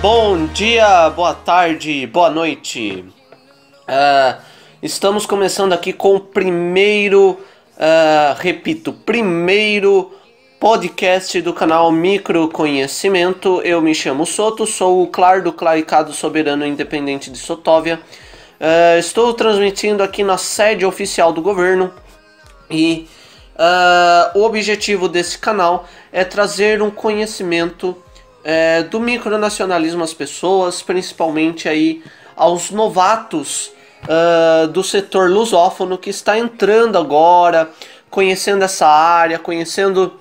Bom dia, boa tarde, boa noite. Uh, estamos começando aqui com o primeiro, uh, repito, primeiro podcast do canal Micro Conhecimento. Eu me chamo Soto, sou o Clar do Claricado Soberano Independente de Sotóvia. Uh, estou transmitindo aqui na sede oficial do governo e o objetivo desse canal é trazer um conhecimento é, do micronacionalismo às pessoas, principalmente aí aos novatos uh, do setor lusófono que está entrando agora, conhecendo essa área, conhecendo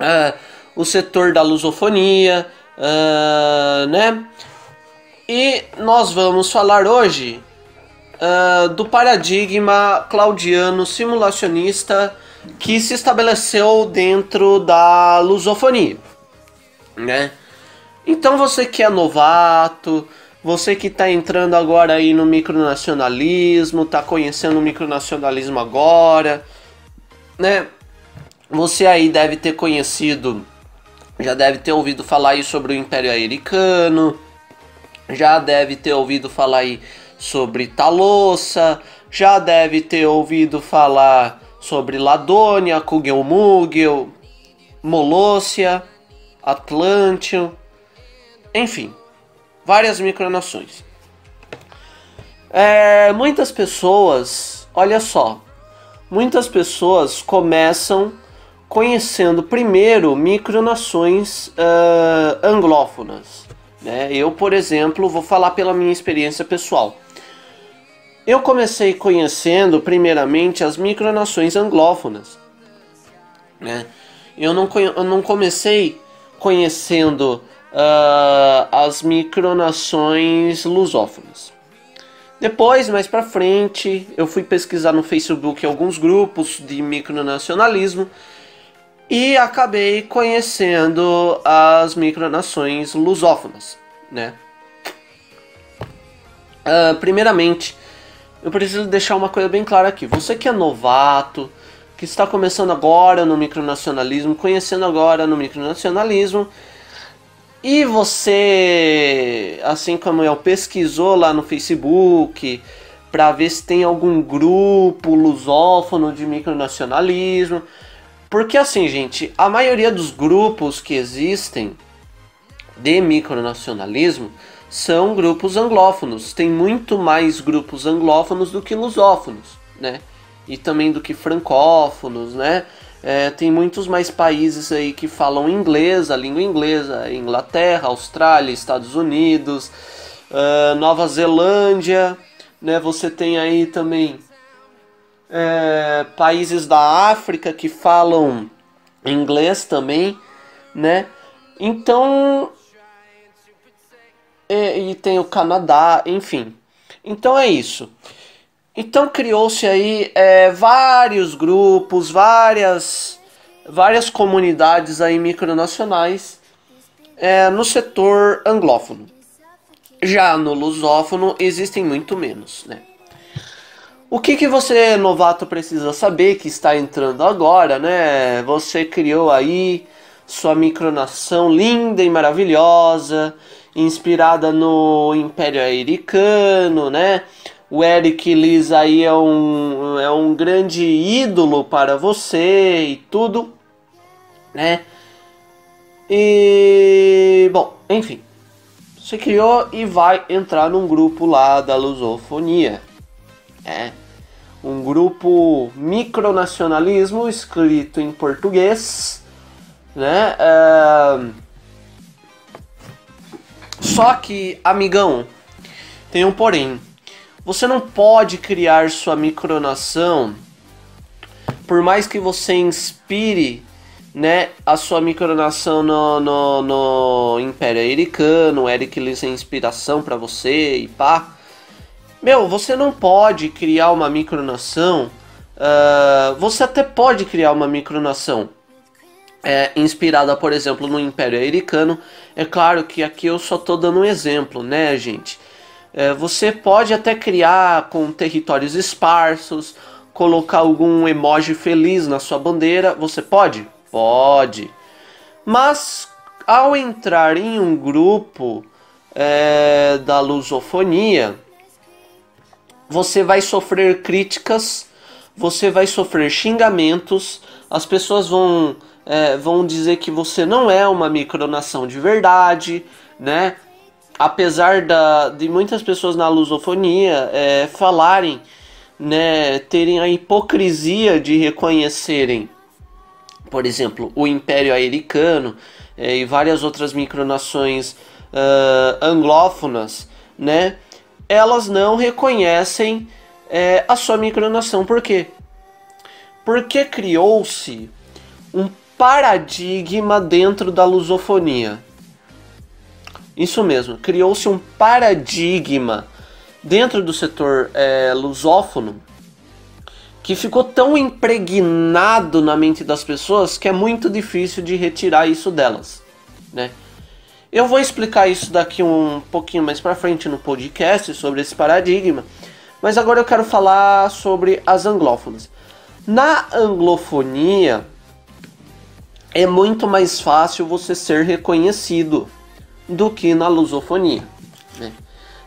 uh, o setor da lusofonia, uh, né? E nós vamos falar hoje do paradigma claudiano simulacionista que se estabeleceu dentro da lusofonia né? Então você que é novato, você que está entrando agora aí no micronacionalismo, está conhecendo o micronacionalismo agora, né? Você aí deve ter conhecido, já deve ter ouvido falar aí sobre o Império Americano, já deve ter ouvido falar aí sobre Talossa, já deve ter ouvido falar sobre Ladônia, Kugelmugel, Molossia, Atlântico, enfim, várias micronações. É, muitas pessoas, olha só, muitas pessoas começam conhecendo primeiro micronações uh, anglófonas. Né? Eu, por exemplo, vou falar pela minha experiência pessoal. Eu comecei conhecendo primeiramente as micronações anglófonas. Né? Eu, não, eu não comecei conhecendo uh, as micronações lusófonas. Depois, mais para frente, eu fui pesquisar no Facebook alguns grupos de micronacionalismo e acabei conhecendo as micronações lusófonas, né? Uh, primeiramente, eu preciso deixar uma coisa bem clara aqui. Você que é novato, que está começando agora no micronacionalismo, conhecendo agora no micronacionalismo, e você, assim como eu, pesquisou lá no Facebook para ver se tem algum grupo lusófono de micronacionalismo. Porque assim, gente, a maioria dos grupos que existem de micronacionalismo são grupos anglófonos. Tem muito mais grupos anglófonos do que lusófonos, né? E também do que francófonos, né? É, tem muitos mais países aí que falam inglês, a língua inglesa, Inglaterra, Austrália, Estados Unidos, uh, Nova Zelândia, né? Você tem aí também é, países da África que falam inglês também, né? Então e, e tem o Canadá, enfim. Então é isso. Então criou-se aí é, vários grupos, várias, várias comunidades aí micronacionais é, no setor anglófono. Já no lusófono existem muito menos, né? O que, que você, novato, precisa saber que está entrando agora, né? Você criou aí sua micronação linda e maravilhosa, inspirada no Império Americano, né? O Eric Liz aí é um, é um grande ídolo para você e tudo, né? E bom, enfim, você criou e vai entrar num grupo lá da lusofonia, é um grupo micronacionalismo escrito em português, né? É... Só que, amigão, tem um porém. Você não pode criar sua micronação por mais que você inspire né, a sua micronação no, no, no Império Americano, Eric Lewis é inspiração para você e pá. Meu, você não pode criar uma micronação. Uh, você até pode criar uma micronação é, inspirada, por exemplo, no Império Americano. É claro que aqui eu só tô dando um exemplo, né, gente? É, você pode até criar com territórios esparsos, colocar algum emoji feliz na sua bandeira. Você pode? Pode. Mas ao entrar em um grupo é, da lusofonia, você vai sofrer críticas, você vai sofrer xingamentos, as pessoas vão, é, vão dizer que você não é uma micronação de verdade, né? Apesar da, de muitas pessoas na lusofonia é, falarem, né, terem a hipocrisia de reconhecerem, por exemplo, o Império Americano é, e várias outras micronações uh, anglófonas, né? elas não reconhecem é, a sua micronação. Por quê? Porque criou-se um paradigma dentro da lusofonia. Isso mesmo, criou-se um paradigma dentro do setor é, lusófono que ficou tão impregnado na mente das pessoas que é muito difícil de retirar isso delas, né? Eu vou explicar isso daqui um pouquinho mais para frente no podcast sobre esse paradigma, mas agora eu quero falar sobre as anglófonas. Na anglofonia é muito mais fácil você ser reconhecido do que na lusofonia, né?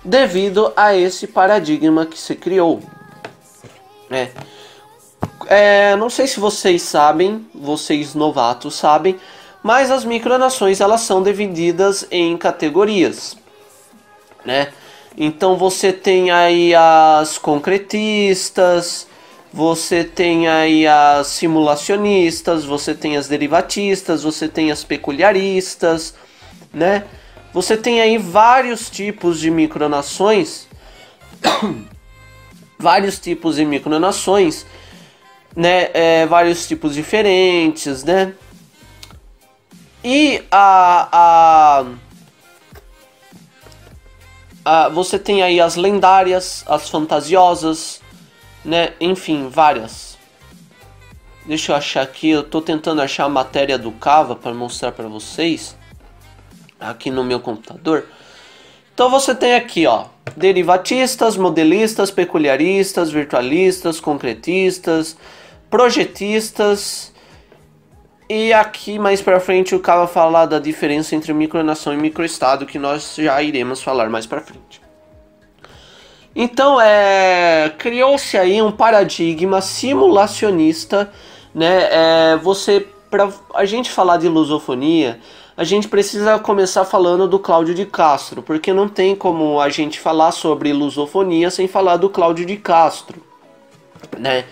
devido a esse paradigma que se criou. Né? É, não sei se vocês sabem, vocês novatos sabem, mas as micronações elas são divididas em categorias, né? Então você tem aí as concretistas, você tem aí as simulacionistas, você tem as derivatistas, você tem as peculiaristas, né? Você tem aí vários tipos de micronações, vários tipos de micronações, né? É, vários tipos diferentes, né? E a, a, a, você tem aí as lendárias, as fantasiosas, né? Enfim, várias. Deixa eu achar aqui, eu tô tentando achar a matéria do Cava para mostrar para vocês aqui no meu computador. Então você tem aqui, ó, derivatistas, modelistas, peculiaristas, virtualistas, concretistas, projetistas, e aqui mais para frente o cara vai falar da diferença entre micronação e microestado, que nós já iremos falar mais para frente. Então, é, criou-se aí um paradigma simulacionista, né? É, você para a gente falar de lusofonia, a gente precisa começar falando do Cláudio de Castro, porque não tem como a gente falar sobre lusofonia sem falar do Cláudio de Castro, né?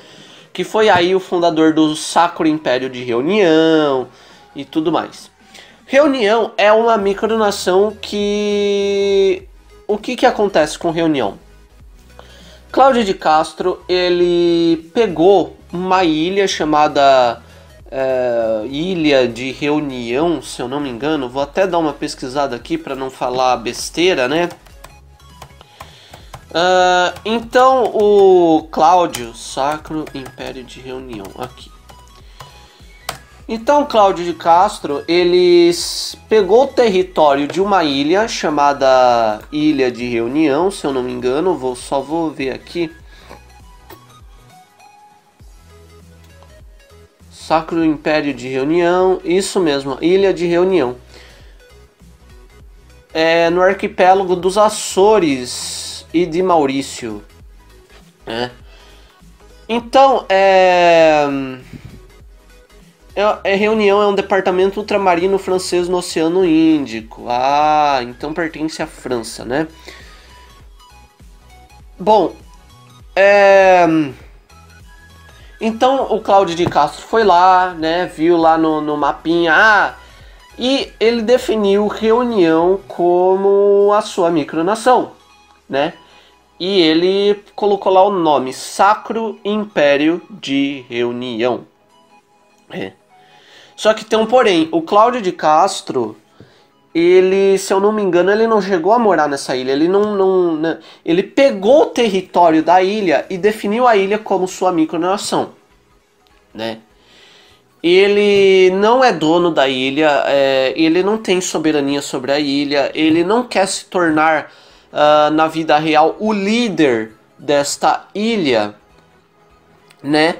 que foi aí o fundador do Sacro Império de Reunião e tudo mais. Reunião é uma micronação que. O que, que acontece com Reunião? Cláudio de Castro ele pegou uma ilha chamada é, Ilha de Reunião, se eu não me engano. Vou até dar uma pesquisada aqui para não falar besteira, né? Uh, então o Cláudio, Sacro Império de Reunião, aqui. Então Cláudio de Castro, ele pegou o território de uma ilha chamada Ilha de Reunião, se eu não me engano, vou só vou ver aqui. Sacro Império de Reunião, isso mesmo, Ilha de Reunião. É no arquipélago dos Açores, e de Maurício. Né? Então, é... é... é... Reunião é um departamento ultramarino francês no Oceano Índico. Ah, então pertence à França, né? Bom, é... Então o Cláudio de Castro foi lá, né? Viu lá no, no mapinha, ah, e ele definiu Reunião como a sua micronação né? E ele colocou lá o nome Sacro Império de Reunião. É. Só que tem um porém, o Cláudio de Castro, ele, se eu não me engano, ele não chegou a morar nessa ilha, ele não, não né? ele pegou o território da ilha e definiu a ilha como sua micronação, né? Ele não é dono da ilha, é, ele não tem soberania sobre a ilha, ele não quer se tornar uh, na vida real o líder desta ilha, né?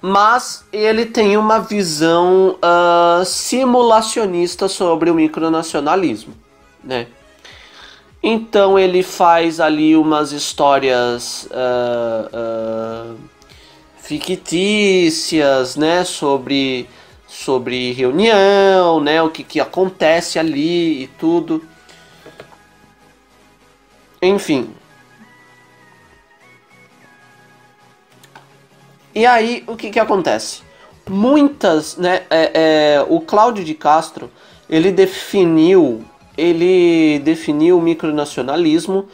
Mas ele tem uma visão uh, simulacionista sobre o micronacionalismo, né? Então ele faz ali umas histórias uh, uh, fictícias, né, sobre sobre reunião, né, o que, que acontece ali e tudo. Enfim. E aí, o que, que acontece? Muitas, né, é, é, o Cláudio de Castro, ele definiu, ele definiu o micronacionalismo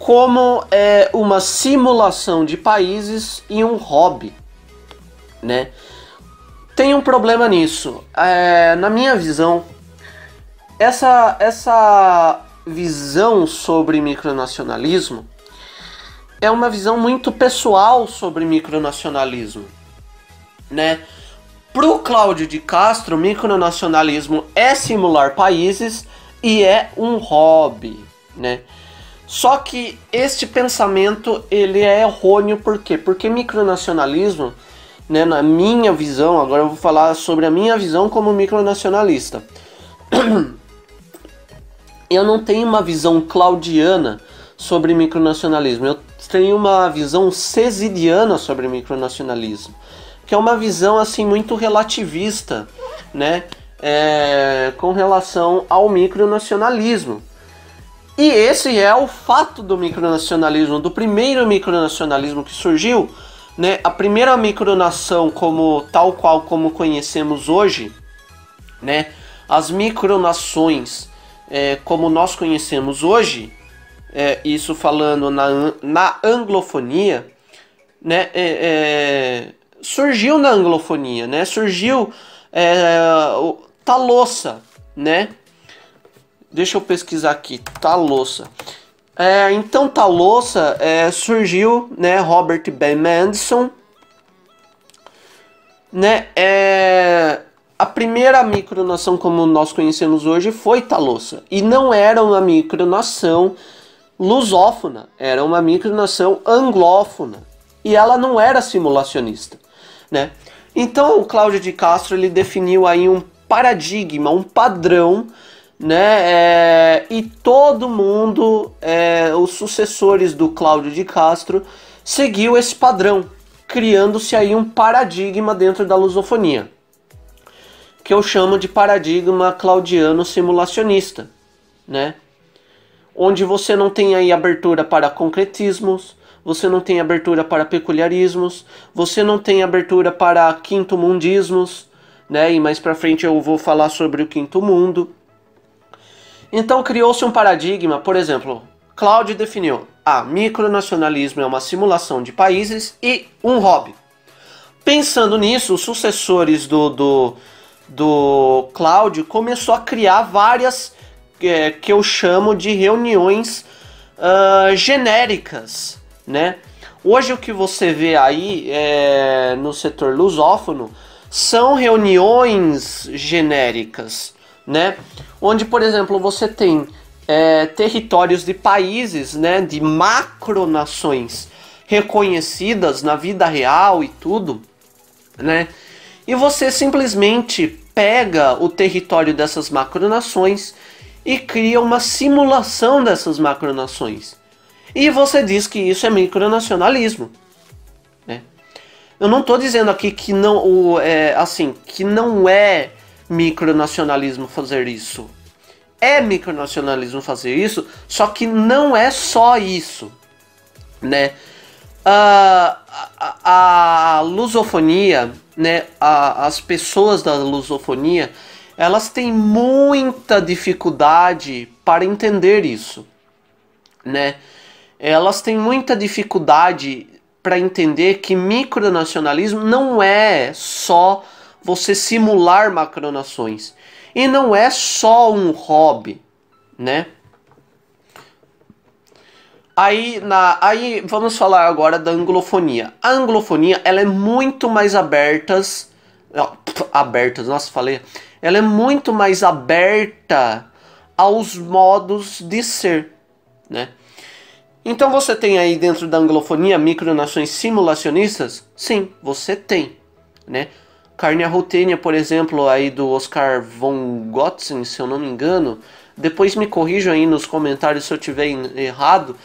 como é, uma simulação de países e um hobby, né? Tem um problema nisso. É, na minha visão, essa, essa visão sobre micronacionalismo é uma visão muito pessoal sobre micronacionalismo, né? Pro Cláudio de Castro, micronacionalismo é simular países e é um hobby, né? Só que este pensamento ele é errôneo por quê? Porque micronacionalismo, né, na minha visão, agora eu vou falar sobre a minha visão como micronacionalista. eu não tenho uma visão claudiana sobre micronacionalismo. Eu tenho uma visão cesidiana sobre micronacionalismo, que é uma visão assim muito relativista, né, é, com relação ao micronacionalismo. E esse é o fato do micronacionalismo, do primeiro micronacionalismo que surgiu, né? A primeira micronação como tal qual como conhecemos hoje, né? As micronações é, como nós conhecemos hoje, é, isso falando na, na anglofonia, né? É, é surgiu na anglofonia, né? Surgiu é, o Talossa, né? Deixa eu pesquisar aqui, Talossa. É, então Talossa é, surgiu, né? Robert Ben Manson, né? É, a primeira micronação como nós conhecemos hoje foi Talossa e não era uma micronação lusófona, era uma micronação anglófona e ela não era simulacionista, né? Então o Cláudio de Castro ele definiu aí um paradigma, um padrão né? É, e todo mundo, é, os sucessores do Cláudio de Castro, seguiu esse padrão, criando-se aí um paradigma dentro da lusofonia, que eu chamo de paradigma claudiano simulacionista, né? Onde você não tem aí abertura para concretismos, você não tem abertura para peculiarismos, você não tem abertura para quinto mundismos, né? E mais para frente eu vou falar sobre o quinto mundo. Então criou-se um paradigma, por exemplo, Cláudio definiu: a micronacionalismo é uma simulação de países e um hobby. Pensando nisso, os sucessores do, do, do Cláudio começou a criar várias é, que eu chamo de reuniões uh, genéricas, né? Hoje o que você vê aí é, no setor lusófono são reuniões genéricas, né? Onde, por exemplo, você tem é, territórios de países, né, de macronações reconhecidas na vida real e tudo, né? E você simplesmente pega o território dessas macronações e cria uma simulação dessas macronações. E você diz que isso é micronacionalismo, né? Eu não estou dizendo aqui que não, o, é, assim, que não é micronacionalismo fazer isso. É micronacionalismo fazer isso, só que não é só isso, né? a, a, a lusofonia, né? As pessoas da lusofonia, elas têm muita dificuldade para entender isso, né? Elas têm muita dificuldade para entender que micronacionalismo não é só você simular macronações. E não é só um hobby, né? Aí, na, aí vamos falar agora da anglofonia. A anglofonia ela é muito mais abertas, abertas, nossa, falei. Ela é muito mais aberta aos modos de ser, né? Então você tem aí dentro da anglofonia micronações simulacionistas? Sim, você tem, né? Carne Rutenia, por exemplo, aí do Oscar von Gotzen, se eu não me engano, Depois me corrijam aí nos comentários se eu tiver errado.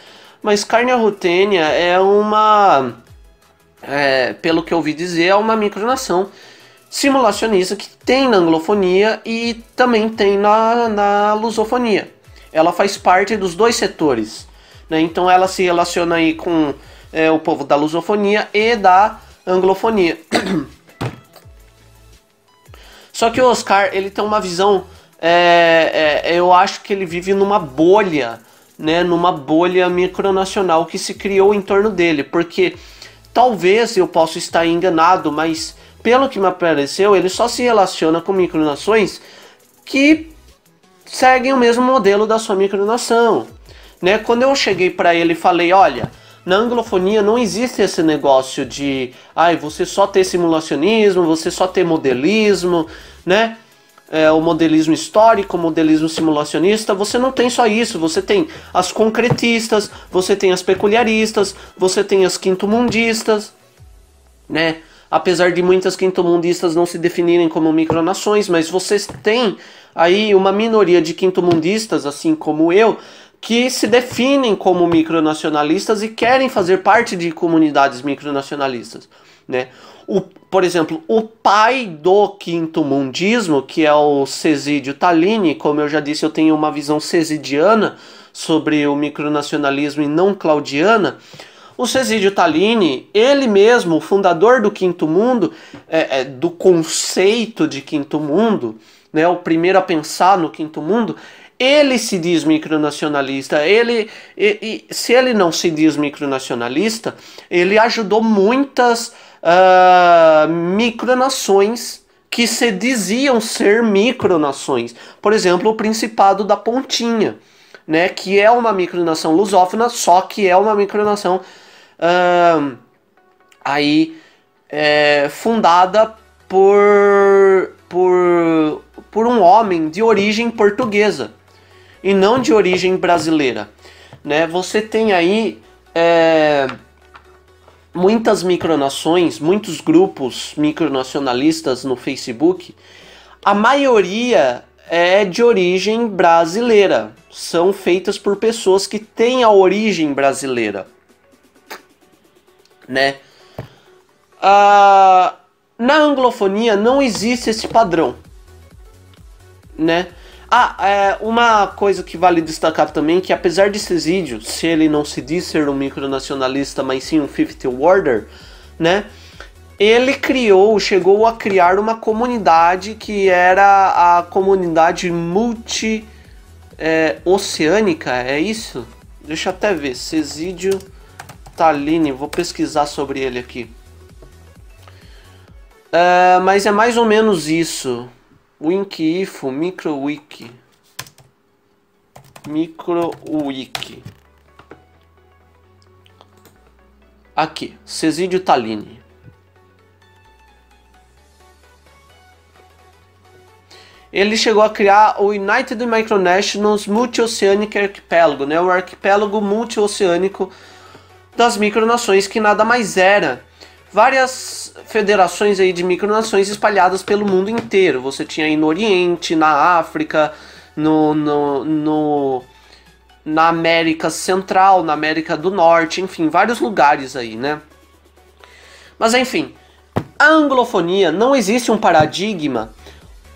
Mas carne arrutênia é uma, é, pelo que eu ouvi dizer, é uma micronação simulacionista que tem na anglofonia e também tem na, na lusofonia. Ela faz parte dos dois setores. Né? Então ela se relaciona aí com é, o povo da lusofonia e da anglofonia. Só que o Oscar ele tem uma visão, é, é, eu acho que ele vive numa bolha, né, numa bolha micronacional que se criou em torno dele, porque talvez eu possa estar enganado, mas pelo que me apareceu, ele só se relaciona com micronações que seguem o mesmo modelo da sua micronação. Né? Quando eu cheguei para ele e falei, olha, na anglofonia não existe esse negócio de, ai, você só ter simulacionismo, você só ter modelismo, né? É, o modelismo histórico, o modelismo simulacionista, você não tem só isso, você tem as concretistas, você tem as peculiaristas, você tem as quintomundistas, né? Apesar de muitas quintomundistas não se definirem como micronações, mas vocês têm aí uma minoria de quintomundistas, assim como eu, que se definem como micronacionalistas e querem fazer parte de comunidades micronacionalistas, né? O, por exemplo, o pai do quinto mundismo, que é o Cesídio Tallini, como eu já disse, eu tenho uma visão cesidiana sobre o micronacionalismo e não claudiana. O Cesídio Tallini, ele mesmo, o fundador do quinto mundo, é, é, do conceito de quinto mundo, né, o primeiro a pensar no quinto mundo, ele se diz micronacionalista. Ele, e, e, se ele não se diz micronacionalista, ele ajudou muitas uh, micronações que se diziam ser micronações. Por exemplo, o Principado da Pontinha, né, que é uma micronação lusófona, só que é uma micronação uh, aí é, fundada por, por, por um homem de origem portuguesa e não de origem brasileira. Né? Você tem aí é, muitas micronações, muitos grupos micronacionalistas no Facebook. A maioria é de origem brasileira. São feitas por pessoas que têm a origem brasileira. Né? Ah, na anglofonia não existe esse padrão. Né? Ah, é, uma coisa que vale destacar também que apesar de Cesídio, se ele não se diz ser um micronacionalista, mas sim um fifth warder, né? Ele criou, chegou a criar uma comunidade que era a comunidade multi é, oceânica, é isso? Deixa eu até ver, Cesídio Tallini, vou pesquisar sobre ele aqui. É, mas é mais ou menos isso. WinKIFO, MicroWiki. MicroWiki. Aqui, Cesídio Tallini. Ele chegou a criar o United Micronationals Multioceanic Archipelago, né? o arquipélago multioceânico das micronações, que nada mais era várias federações aí de micronações espalhadas pelo mundo inteiro. Você tinha aí no Oriente, na África, no, no, no, na América Central, na América do Norte, enfim, vários lugares aí, né? Mas enfim, a anglofonia não existe um paradigma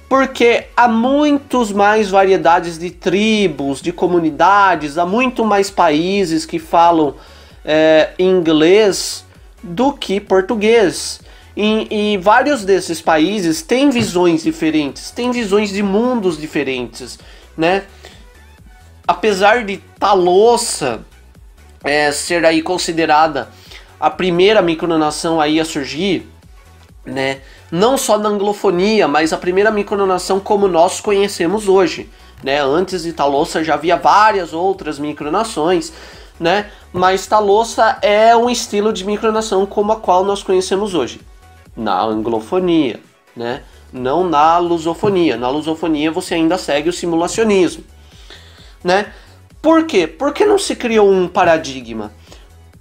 porque há muitos mais variedades de tribos, de comunidades, há muito mais países que falam é, inglês do que português. E, e, vários desses países têm visões diferentes, têm visões de mundos diferentes, né? Apesar de Talossa é, ser aí considerada a primeira micronação aí a surgir, né? Não só na anglofonia, mas a primeira micronação como nós conhecemos hoje, né? Antes de Talossa já havia várias outras micronações, né? Mas Talossa é um estilo de micronação como a qual nós conhecemos hoje, na anglofonia, né? Não na lusofonia. Na lusofonia você ainda segue o simulacionismo, né? Por quê? Porque não se criou um paradigma?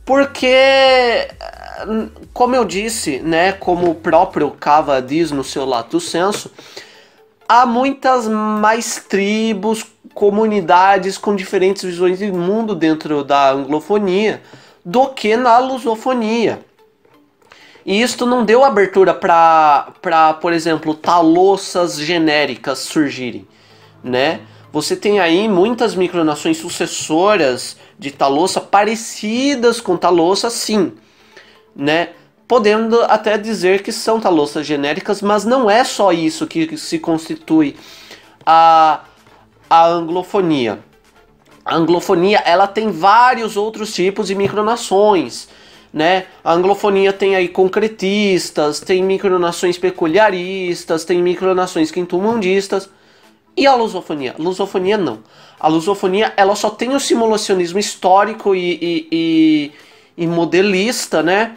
Porque, como eu disse, né, como o próprio Cava diz no seu Lato Senso, há muitas mais tribos comunidades com diferentes visões de mundo dentro da anglofonia do que na lusofonia. E isto não deu abertura para, por exemplo, talossas genéricas surgirem, né? Você tem aí muitas micronações sucessoras de Talossa parecidas com Talossa, sim, né? Podendo até dizer que são Talossas genéricas, mas não é só isso que se constitui a, a anglofonia. A anglofonia ela tem vários outros tipos de micronações né? A anglofonia tem aí concretistas, tem micronações peculiaristas, tem micronações quintumundistas. E a lusofonia? Lusofonia não. A lusofonia ela só tem o simulacionismo histórico e, e, e, e modelista, né?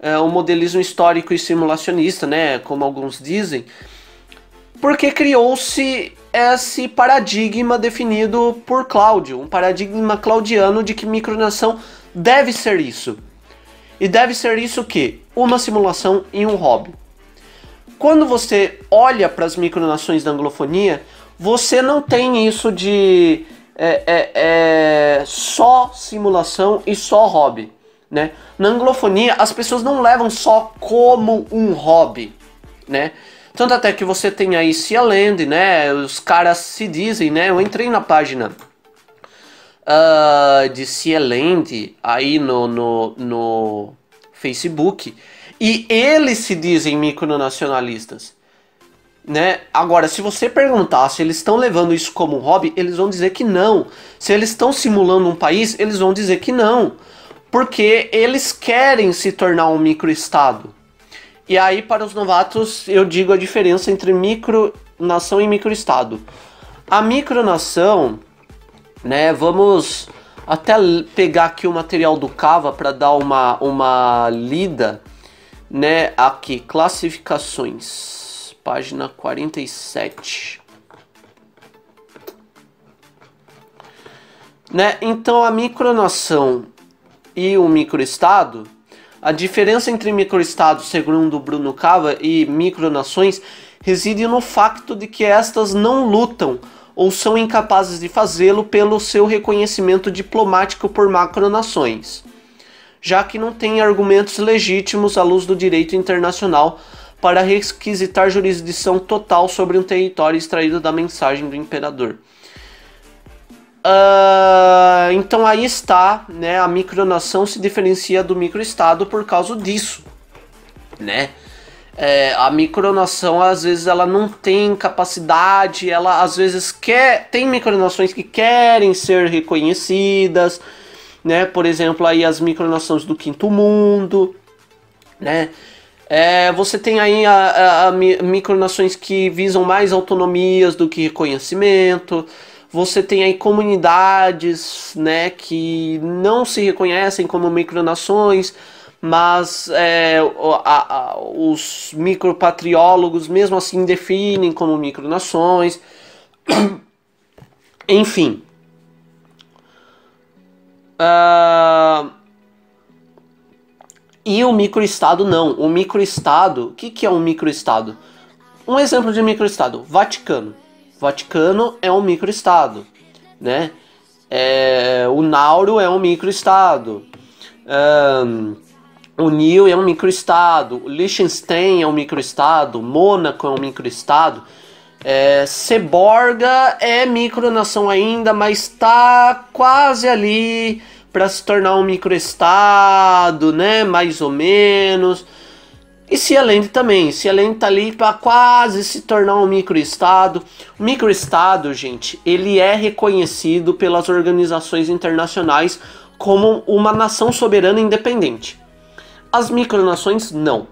É, o modelismo histórico e simulacionista, né? Como alguns dizem. Porque criou-se esse paradigma definido por Cláudio, um paradigma claudiano de que micronação deve ser isso. E deve ser isso que? Uma simulação e um hobby. Quando você olha para as micronações da anglofonia, você não tem isso de é, é, é, só simulação e só hobby. Né? Na anglofonia, as pessoas não levam só como um hobby. Né? Tanto até que você tem aí Cialand, né? Os caras se dizem, né? Eu entrei na página uh, de Cieland aí no, no, no Facebook e eles se dizem micronacionalistas. Né? Agora, se você perguntar se eles estão levando isso como um hobby, eles vão dizer que não. Se eles estão simulando um país, eles vão dizer que não. Porque eles querem se tornar um microestado. E aí, para os novatos, eu digo a diferença entre micronação e microestado. A micronação né? Vamos até pegar aqui o material do Cava para dar uma, uma lida, né? Aqui, classificações, página 47. Né? Então a micronação e o microestado, a diferença entre microestado, segundo Bruno Cava, e micronações reside no facto de que estas não lutam ou são incapazes de fazê-lo pelo seu reconhecimento diplomático por macronações, já que não têm argumentos legítimos à luz do direito internacional para requisitar jurisdição total sobre um território extraído da mensagem do imperador. Uh, então aí está, né? A micronação se diferencia do microestado por causa disso, né? é, a micronação às vezes ela não tem capacidade, ela às vezes quer, tem micronações que querem ser reconhecidas, né? Por exemplo, aí as micronações do quinto mundo, né? É, você tem aí a, a, a micronações que visam mais autonomias do que reconhecimento. Você tem aí comunidades, né, que não se reconhecem como micronações mas é, a, a, os micropatriólogos mesmo assim definem como micronações. Enfim. Uh, e o microestado não. O microestado, o que, que é um microestado? Um exemplo de microestado, Vaticano. Vaticano é um microestado, né? É, o Nauro é um microestado. Um, o Nil é um microestado, o Liechtenstein é um microestado, Mônaco é um microestado, é, Seborga é micronação ainda, mas está quase ali para se tornar um microestado, né? Mais ou menos. E Cialend também. Cialend está ali para quase se tornar um microestado. O microestado, gente, ele é reconhecido pelas organizações internacionais como uma nação soberana independente. As micronações não.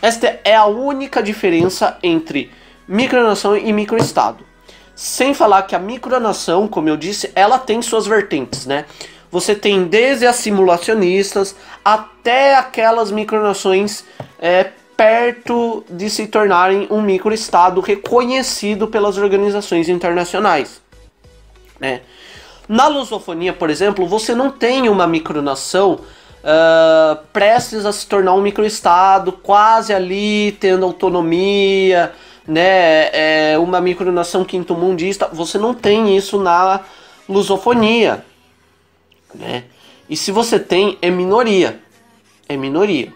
Esta é a única diferença entre micronação e microestado. Sem falar que a micronação, como eu disse, ela tem suas vertentes, né? Você tem desde as simulacionistas até aquelas micronações é, perto de se tornarem um microestado reconhecido pelas organizações internacionais. Né? Na lusofonia, por exemplo, você não tem uma micronação uh, prestes a se tornar um microestado, quase ali tendo autonomia, né, é uma micronação quinto-mundista, você não tem isso na lusofonia, né? E se você tem, é minoria, é minoria.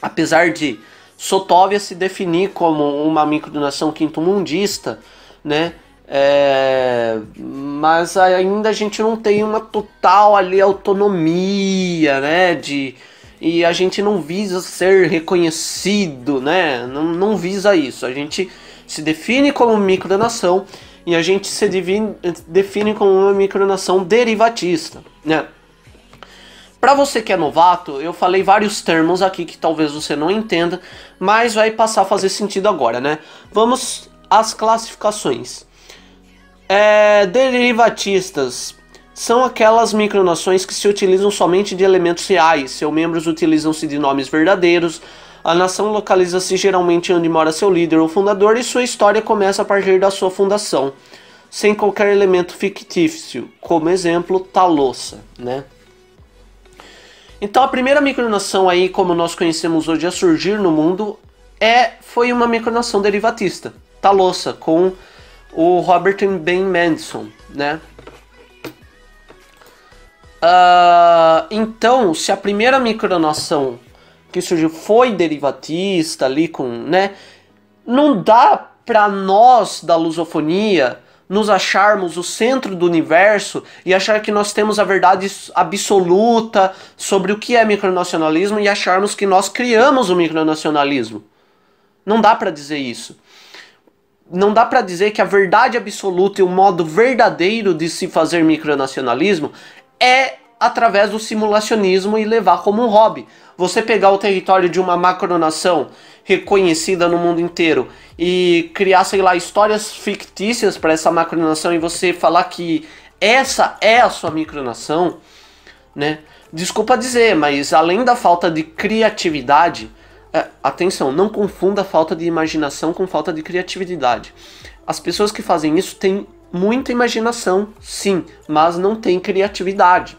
Apesar de Sotóvia se definir como uma micronação quinto-mundista, né? É, mas ainda a gente não tem uma total ali autonomia, né? De, e a gente não visa ser reconhecido, né? Não, não visa isso. A gente se define como micronação e a gente se define, define como uma micronação derivatista, né? Para você que é novato, eu falei vários termos aqui que talvez você não entenda, mas vai passar a fazer sentido agora, né? Vamos às classificações. É, derivatistas são aquelas micronações que se utilizam somente de elementos reais. Seus membros utilizam-se de nomes verdadeiros. A nação localiza-se geralmente onde mora seu líder ou fundador e sua história começa a partir da sua fundação, sem qualquer elemento fictício, como exemplo, Talossa, né? Então a primeira micronação aí, como nós conhecemos hoje a surgir no mundo, é foi uma micronação derivatista, Talossa, com o Robert Ben Manson, né? Uh, então, se a primeira micronação que surgiu foi derivatista ali com, né? Não dá para nós da lusofonia nos acharmos o centro do universo e achar que nós temos a verdade absoluta sobre o que é micronacionalismo e acharmos que nós criamos o micronacionalismo. Não dá para dizer isso não dá para dizer que a verdade absoluta e o modo verdadeiro de se fazer micronacionalismo é através do simulacionismo e levar como um hobby. Você pegar o território de uma macronação reconhecida no mundo inteiro e criar, sei lá, histórias fictícias para essa macronação e você falar que essa é a sua micronação, né? Desculpa dizer, mas além da falta de criatividade, é, atenção, não confunda falta de imaginação com falta de criatividade. As pessoas que fazem isso têm muita imaginação, sim, mas não têm criatividade,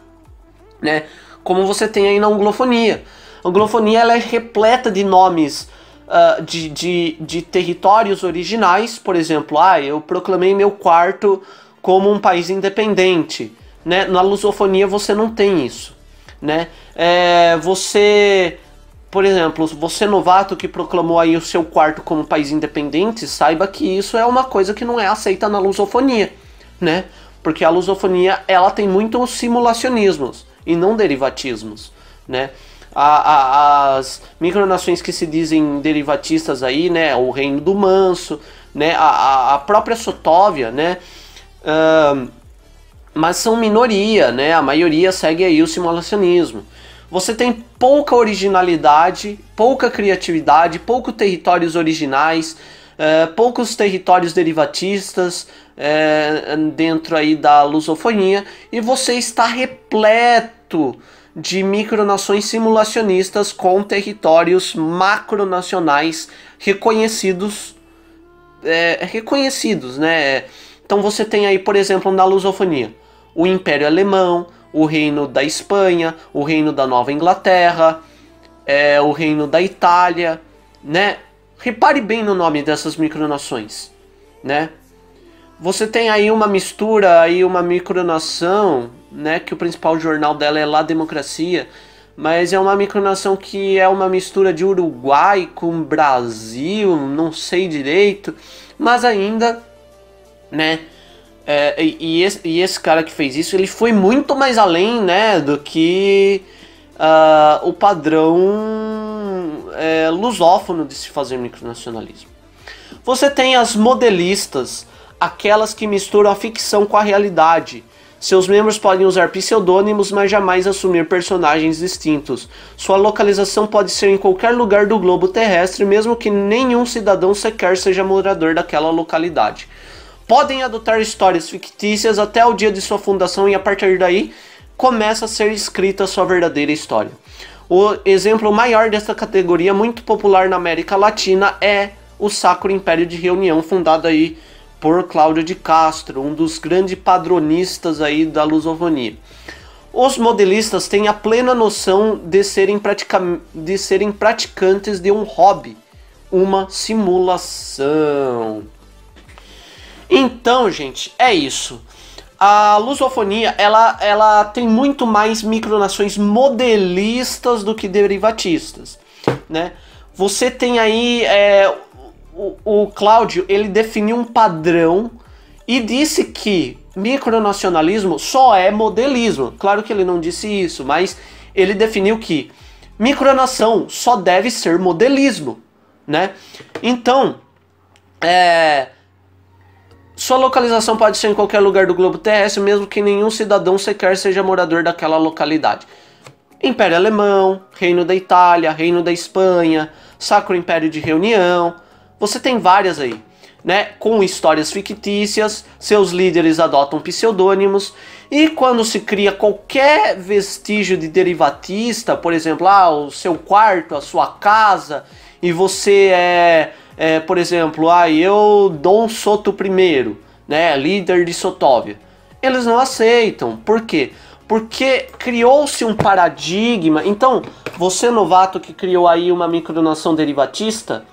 né? Como você tem aí na anglofonia. Anglofonia ela é repleta de nomes uh, de, de, de territórios originais, por exemplo, ah, eu proclamei meu quarto como um país independente, né? Na lusofonia você não tem isso, né? É, você por exemplo, você novato que proclamou aí o seu quarto como país independente, saiba que isso é uma coisa que não é aceita na lusofonia, né? Porque a lusofonia ela tem muitos simulacionismos e não derivatismos, né? A, a, as micronações que se dizem derivatistas aí, né? O Reino do Manso, né? A, a própria Sotóvia, né? Uh, mas são minoria, né? A maioria segue aí o simulacionismo. Você tem pouca originalidade, pouca criatividade, poucos territórios originais, é, poucos territórios derivatistas é, dentro aí da lusofonia e você está repleto de micronações simulacionistas com territórios macronacionais reconhecidos é, reconhecidos, né? Então você tem aí, por exemplo, na lusofonia, o Império Alemão, o reino da Espanha, o reino da Nova Inglaterra, é, o reino da Itália, né? Repare bem no nome dessas micronações, né? Você tem aí uma mistura, aí uma micronação, né? Que o principal jornal dela é La Democracia, mas é uma micronação que é uma mistura de Uruguai com Brasil, não sei direito, mas ainda, né? É, e, esse, e, esse, cara que fez isso, ele foi muito mais além, né, do que uh, o padrão é, lusófono de se fazer micronacionalismo. Você tem as modelistas, aquelas que misturam a ficção com a realidade. Seus membros podem usar pseudônimos, mas jamais assumir personagens distintos. Sua localização pode ser em qualquer lugar do globo terrestre, mesmo que nenhum cidadão sequer seja morador daquela localidade podem adotar histórias fictícias até o dia de sua fundação e a partir daí começa a ser escrita sua verdadeira história. O exemplo maior dessa categoria, muito popular na América Latina, é o Sacro Império de Reunião, fundado aí por Cláudio de Castro, um dos grandes padronistas aí da lusofonia. Os modelistas têm a plena noção de serem, de serem praticantes de um hobby, uma simulação. Então, gente, é isso. A lusofonia, ela, ela tem muito mais micronações modelistas do que derivatistas, né? Você tem aí é, o, Cláudio, ele definiu um padrão e disse que micronacionalismo só é modelismo. Claro que ele não disse isso, mas ele definiu que micronação só deve ser modelismo, né? Então, é, sua localização pode ser em qualquer lugar do globo terrestre, mesmo que nenhum cidadão sequer seja morador daquela localidade. Império Alemão, Reino da Itália, Reino da Espanha, Sacro Império de Reunião. Você tem várias aí né, com histórias fictícias, seus líderes adotam pseudônimos, e quando se cria qualquer vestígio de derivatista, por exemplo, ah, o seu quarto, a sua casa, e você é, é por exemplo, ah, eu Dom Soto I, né, líder de Sotóvia, eles não aceitam. Por quê? Porque criou-se um paradigma. Então, você novato que criou aí uma micronação derivatista,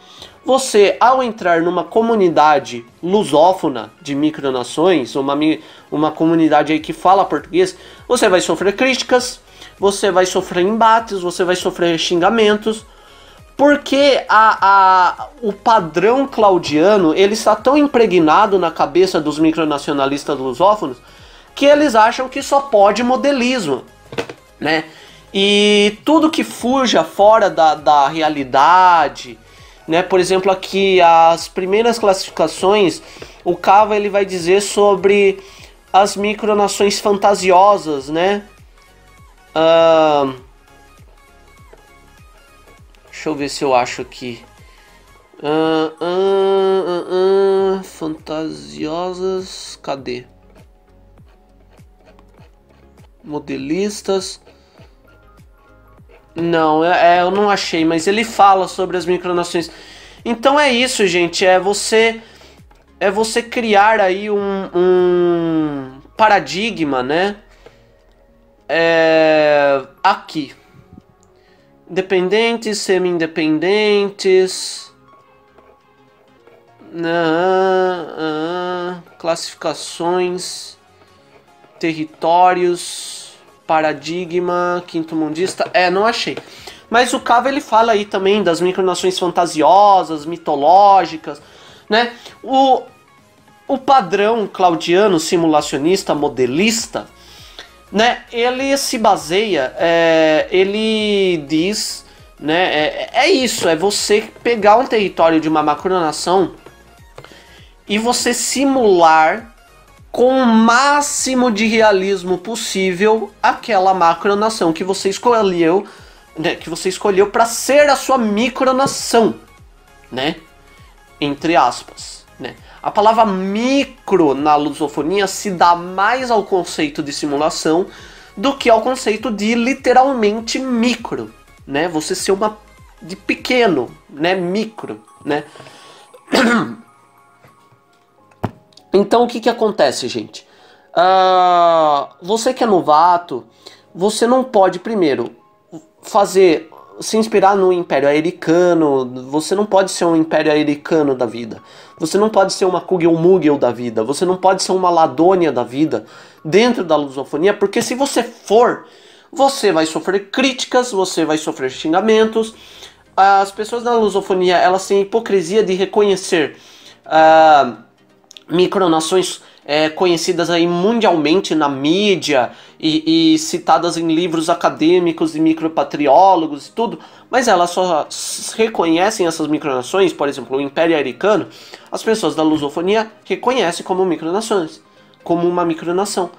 você, ao entrar numa comunidade lusófona de micronações, uma, uma comunidade aí que fala português, você vai sofrer críticas, você vai sofrer embates, você vai sofrer xingamentos, porque a, a, o padrão claudiano ele está tão impregnado na cabeça dos micronacionalistas lusófonos que eles acham que só pode modelismo, né? E tudo que fuja fora da, da realidade, né? Por exemplo, aqui as primeiras classificações, o Cava ele vai dizer sobre as micronações fantasiosas, né? Uh, deixa eu ver se eu acho aqui. Uh, uh, fantasiosas, cadê? Modelistas. Não, é, eu não achei, mas ele fala sobre as micronações. Então é isso, gente. É você é você criar aí um, um paradigma, né? É, aqui. Independentes, semi-independentes. classificações, territórios paradigma quinto mundista. É, não achei. Mas o Cava ele fala aí também das micronações fantasiosas, mitológicas, né? O, o padrão claudiano simulacionista, modelista, né? Ele se baseia, é, ele diz, né? É, é isso, é você pegar um território de uma macronação e você simular com o máximo de realismo possível aquela macronação que você escolheu, né, que você escolheu para ser a sua micronação, né? Entre aspas, né? A palavra micro na lusofonia se dá mais ao conceito de simulação do que ao conceito de literalmente micro, né? Você ser uma de pequeno, né? Micro, né? Então o que, que acontece, gente? Uh, você que é novato, você não pode primeiro fazer se inspirar no Império Americano, você não pode ser um Império Americano da vida. Você não pode ser uma Kugel-Mugel da vida. Você não pode ser uma Ladônia da vida dentro da lusofonia, porque se você for, você vai sofrer críticas, você vai sofrer xingamentos. As pessoas da lusofonia, elas têm hipocrisia de reconhecer uh, micronações é, conhecidas aí mundialmente na mídia e, e, citadas em livros acadêmicos de micropatriólogos e tudo, mas elas só reconhecem essas micronações, por exemplo, o Império Americano, as pessoas da lusofonia reconhecem como micronações, como uma micronação.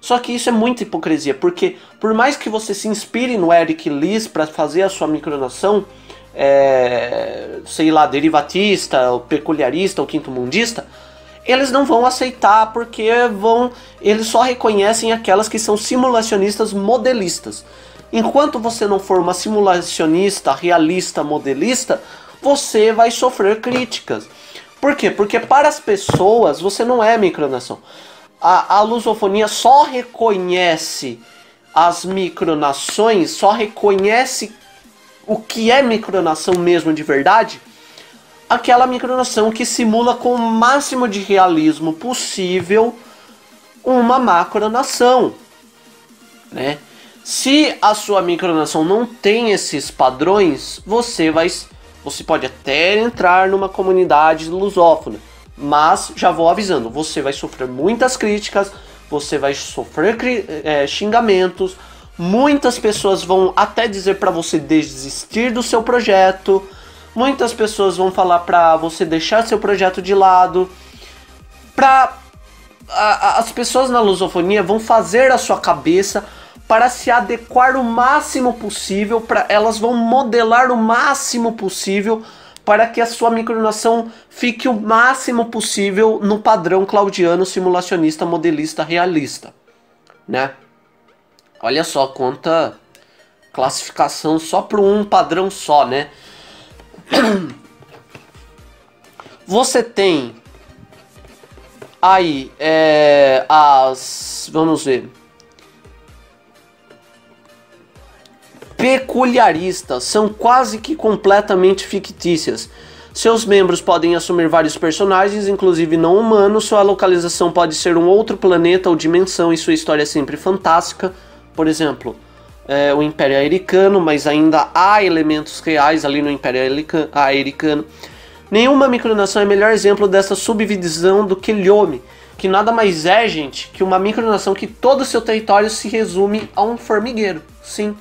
Só que isso é muita hipocrisia, porque por mais que você se inspire no Eric Liss para fazer a sua micronação, é, sei lá, derivatista, ou peculiarista, ou quinto mundista, eles não vão aceitar porque vão, eles só reconhecem aquelas que são simulacionistas modelistas. Enquanto você não for uma simulacionista realista modelista, você vai sofrer críticas. Por quê? Porque para as pessoas você não é micronação. A, a lusofonia só reconhece as micronações, só reconhece o que é micronação mesmo de verdade aquela micronação que simula com o máximo de realismo possível uma macronação, né? Se a sua micronação não tem esses padrões, você vai você pode até entrar numa comunidade lusófona, mas já vou avisando, você vai sofrer muitas críticas, você vai sofrer é, xingamentos, muitas pessoas vão até dizer para você desistir do seu projeto, muitas pessoas vão falar para você deixar seu projeto de lado, para as pessoas na lusofonia vão fazer a sua cabeça para se adequar o máximo possível, para elas vão modelar o máximo possível para que a sua micronação fique o máximo possível no padrão claudiano simulacionista modelista realista, né? Olha só quanta classificação só para um padrão só, né? Você tem aí é, as vamos ver peculiaristas são quase que completamente fictícias. Seus membros podem assumir vários personagens, inclusive não humanos. Sua localização pode ser um outro planeta ou dimensão, e sua história é sempre fantástica. Por exemplo, é, o Império Aericano, mas ainda há elementos reais ali no Império Aericano. Nenhuma micronação é melhor exemplo dessa subdivisão do que Lhome, que nada mais é, gente, que uma micronação que todo o seu território se resume a um formigueiro. Sim.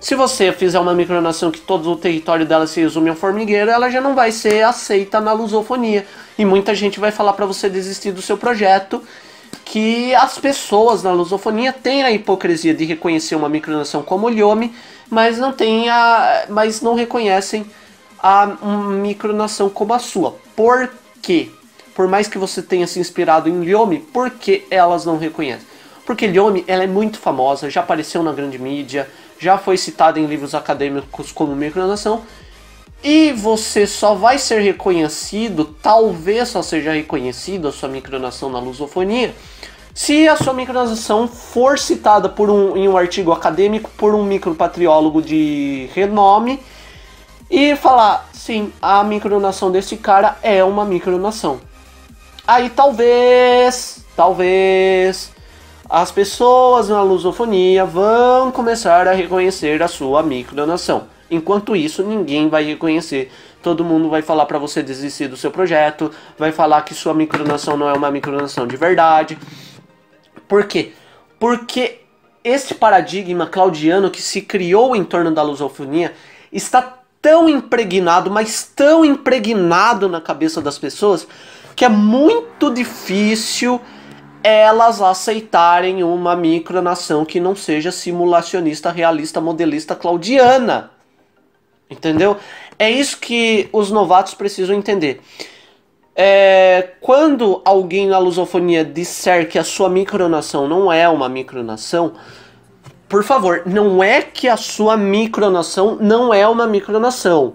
Se você fizer uma micronação que todo o território dela se resume a um formigueiro, ela já não vai ser aceita na lusofonia. E muita gente vai falar para você desistir do seu projeto que as pessoas na lusofonia têm a hipocrisia de reconhecer uma micronação como o Lhome, mas não tem a, mas não reconhecem a micronação como a sua. Por quê? Por mais que você tenha se inspirado em Lhome, por que elas não reconhecem? Porque Lhome ela é muito famosa, já apareceu na grande mídia, já foi citada em livros acadêmicos como micronação, e você só vai ser reconhecido, talvez só seja reconhecido a sua micronação na lusofonia, se a sua micronação for citada por um, em um artigo acadêmico por um micropatriólogo de renome e falar, sim, a micronação desse cara é uma micronação. Aí talvez, talvez as pessoas na lusofonia vão começar a reconhecer a sua micronação. Enquanto isso, ninguém vai reconhecer. Todo mundo vai falar para você desistir do seu projeto, vai falar que sua micronação não é uma micronação de verdade. Por quê? Porque esse paradigma claudiano que se criou em torno da lusofonia está tão impregnado, mas tão impregnado na cabeça das pessoas, que é muito difícil elas aceitarem uma micronação que não seja simulacionista, realista, modelista claudiana. Entendeu? É isso que os novatos precisam entender. É, quando alguém na lusofonia disser que a sua micronação não é uma micronação, por favor, não é que a sua micronação não é uma micronação.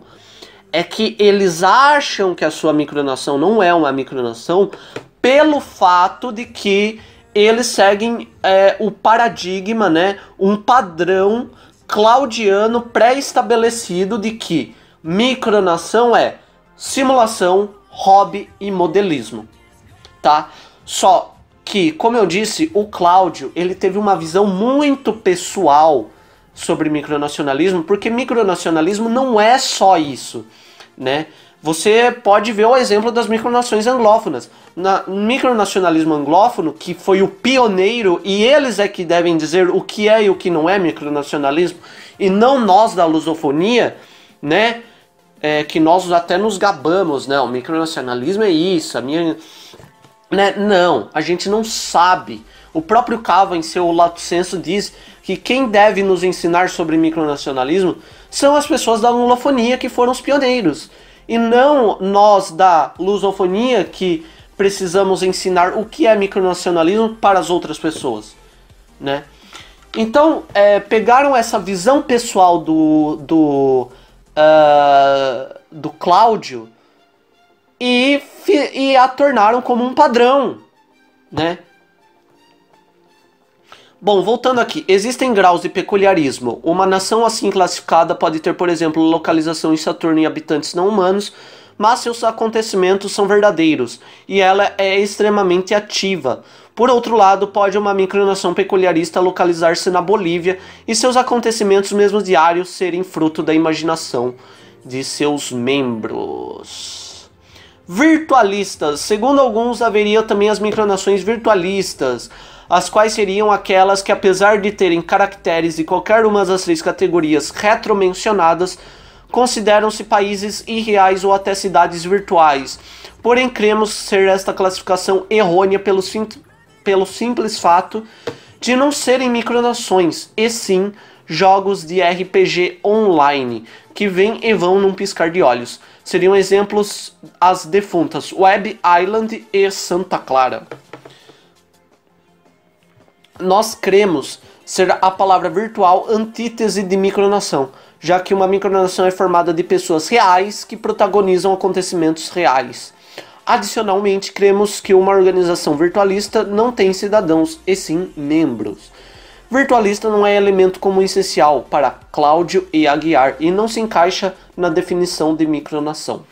É que eles acham que a sua micronação não é uma micronação pelo fato de que eles seguem é, o paradigma, né, um padrão claudiano pré-estabelecido de que micronação é simulação, hobby e modelismo, tá? Só que, como eu disse, o Cláudio ele teve uma visão muito pessoal sobre micronacionalismo, porque micronacionalismo não é só isso, né? Você pode ver o exemplo das micronações anglófonas. Na micronacionalismo anglófono, que foi o pioneiro, e eles é que devem dizer o que é e o que não é micronacionalismo, e não nós da lusofonia, né? É, que nós até nos gabamos, né? O micronacionalismo é isso, a minha. Né? Não, a gente não sabe. O próprio Cava, em seu lato senso, diz que quem deve nos ensinar sobre micronacionalismo são as pessoas da lusofonia que foram os pioneiros e não nós da lusofonia que precisamos ensinar o que é micronacionalismo para as outras pessoas, né? Então, é, pegaram essa visão pessoal do, do, uh, do Cláudio e, e a tornaram como um padrão, né? Bom, voltando aqui, existem graus de peculiarismo. Uma nação assim classificada pode ter, por exemplo, localização em Saturno e habitantes não humanos, mas seus acontecimentos são verdadeiros e ela é extremamente ativa. Por outro lado, pode uma micronação peculiarista localizar-se na Bolívia e seus acontecimentos, mesmo diários, serem fruto da imaginação de seus membros. Virtualistas. Segundo alguns, haveria também as micronações virtualistas, as quais seriam aquelas que, apesar de terem caracteres de qualquer uma das três categorias retromencionadas, consideram-se países irreais ou até cidades virtuais. Porém, cremos ser esta classificação errônea pelo, sim, pelo simples fato de não serem micronações, e sim jogos de RPG online, que vêm e vão num piscar de olhos. Seriam exemplos as defuntas Web Island e Santa Clara. Nós cremos ser a palavra virtual antítese de micronação, já que uma micronação é formada de pessoas reais que protagonizam acontecimentos reais. Adicionalmente, cremos que uma organização virtualista não tem cidadãos, e sim membros. Virtualista não é elemento comum essencial para Cláudio e Aguiar e não se encaixa na definição de micronação.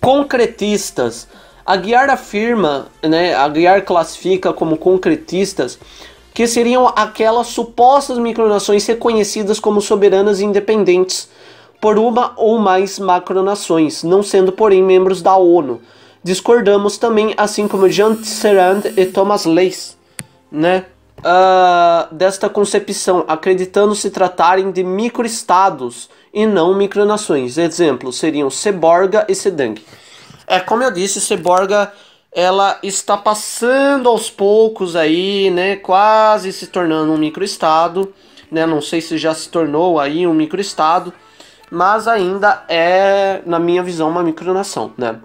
Concretistas. Aguiar afirma, né, Aguiar classifica como concretistas que seriam aquelas supostas micronações reconhecidas como soberanas e independentes por uma ou mais macronações, não sendo porém membros da ONU. Discordamos também, assim como Jean Serand e Thomas Leys, né, uh, desta concepção, acreditando se tratarem de microestados e não micronações. Exemplos seriam Seborga e Sedang. É como eu disse, Seborga ela está passando aos poucos aí, né, quase se tornando um microestado, né? Não sei se já se tornou aí um microestado, mas ainda é, na minha visão, uma micronação, né?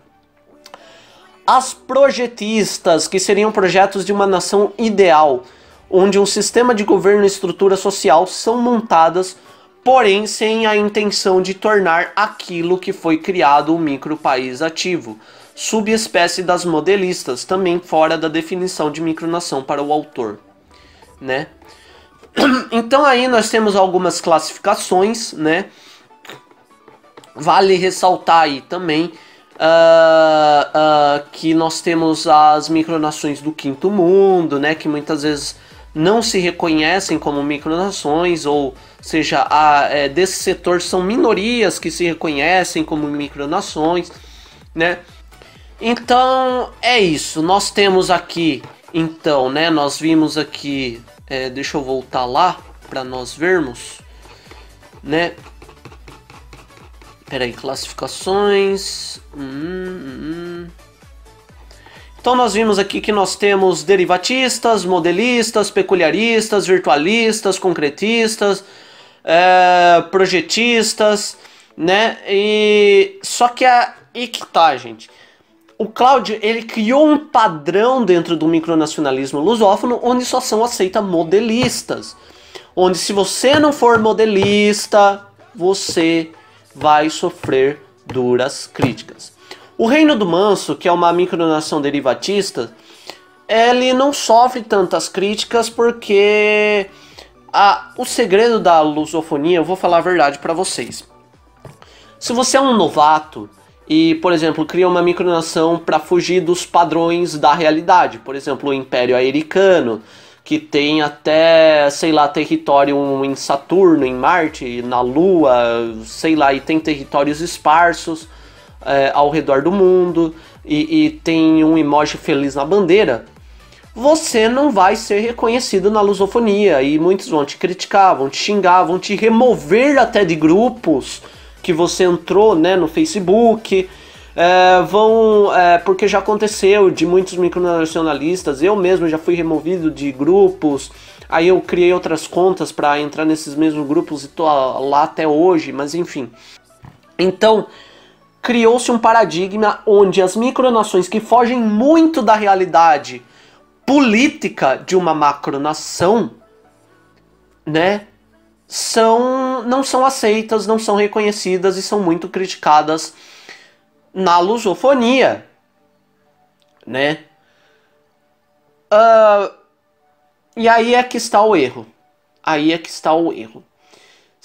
As projetistas, que seriam projetos de uma nação ideal, onde um sistema de governo e estrutura social são montadas, porém sem a intenção de tornar aquilo que foi criado um micro país ativo subespécie das modelistas, também fora da definição de micronação para o autor, né? Então aí nós temos algumas classificações, né? Vale ressaltar aí também uh, uh, que nós temos as micronações do quinto mundo, né? Que muitas vezes não se reconhecem como micronações, ou seja, a, é, desse setor são minorias que se reconhecem como micronações, né? Então é isso. Nós temos aqui, então, né? Nós vimos aqui. É, deixa eu voltar lá para nós vermos, né? Peraí, classificações. Hum, hum, hum. Então nós vimos aqui que nós temos derivatistas, modelistas, peculiaristas, virtualistas, concretistas, é, projetistas, né? E só que a e que tá, gente o Cláudio ele criou um padrão dentro do micronacionalismo lusófono onde só são aceitas modelistas. Onde se você não for modelista, você vai sofrer duras críticas. O Reino do Manso, que é uma micronação derivatista, ele não sofre tantas críticas porque a, o segredo da lusofonia, eu vou falar a verdade para vocês. Se você é um novato, e, por exemplo, cria uma micronação para fugir dos padrões da realidade. Por exemplo, o Império Americano, que tem até, sei lá, território em Saturno, em Marte, na Lua, sei lá, e tem territórios esparsos é, ao redor do mundo, e, e tem um emoji feliz na bandeira. Você não vai ser reconhecido na lusofonia e muitos vão te criticar, vão te xingar, vão te remover até de grupos que você entrou né, no Facebook. É, vão. É, porque já aconteceu de muitos micronacionalistas, eu mesmo já fui removido de grupos. Aí eu criei outras contas para entrar nesses mesmos grupos e tô lá até hoje, mas enfim. Então, criou-se um paradigma onde as micronações que fogem muito da realidade política de uma macronação, né, são não são aceitas, não são reconhecidas e são muito criticadas na lusofonia, né? Uh, e aí é que está o erro. Aí é que está o erro.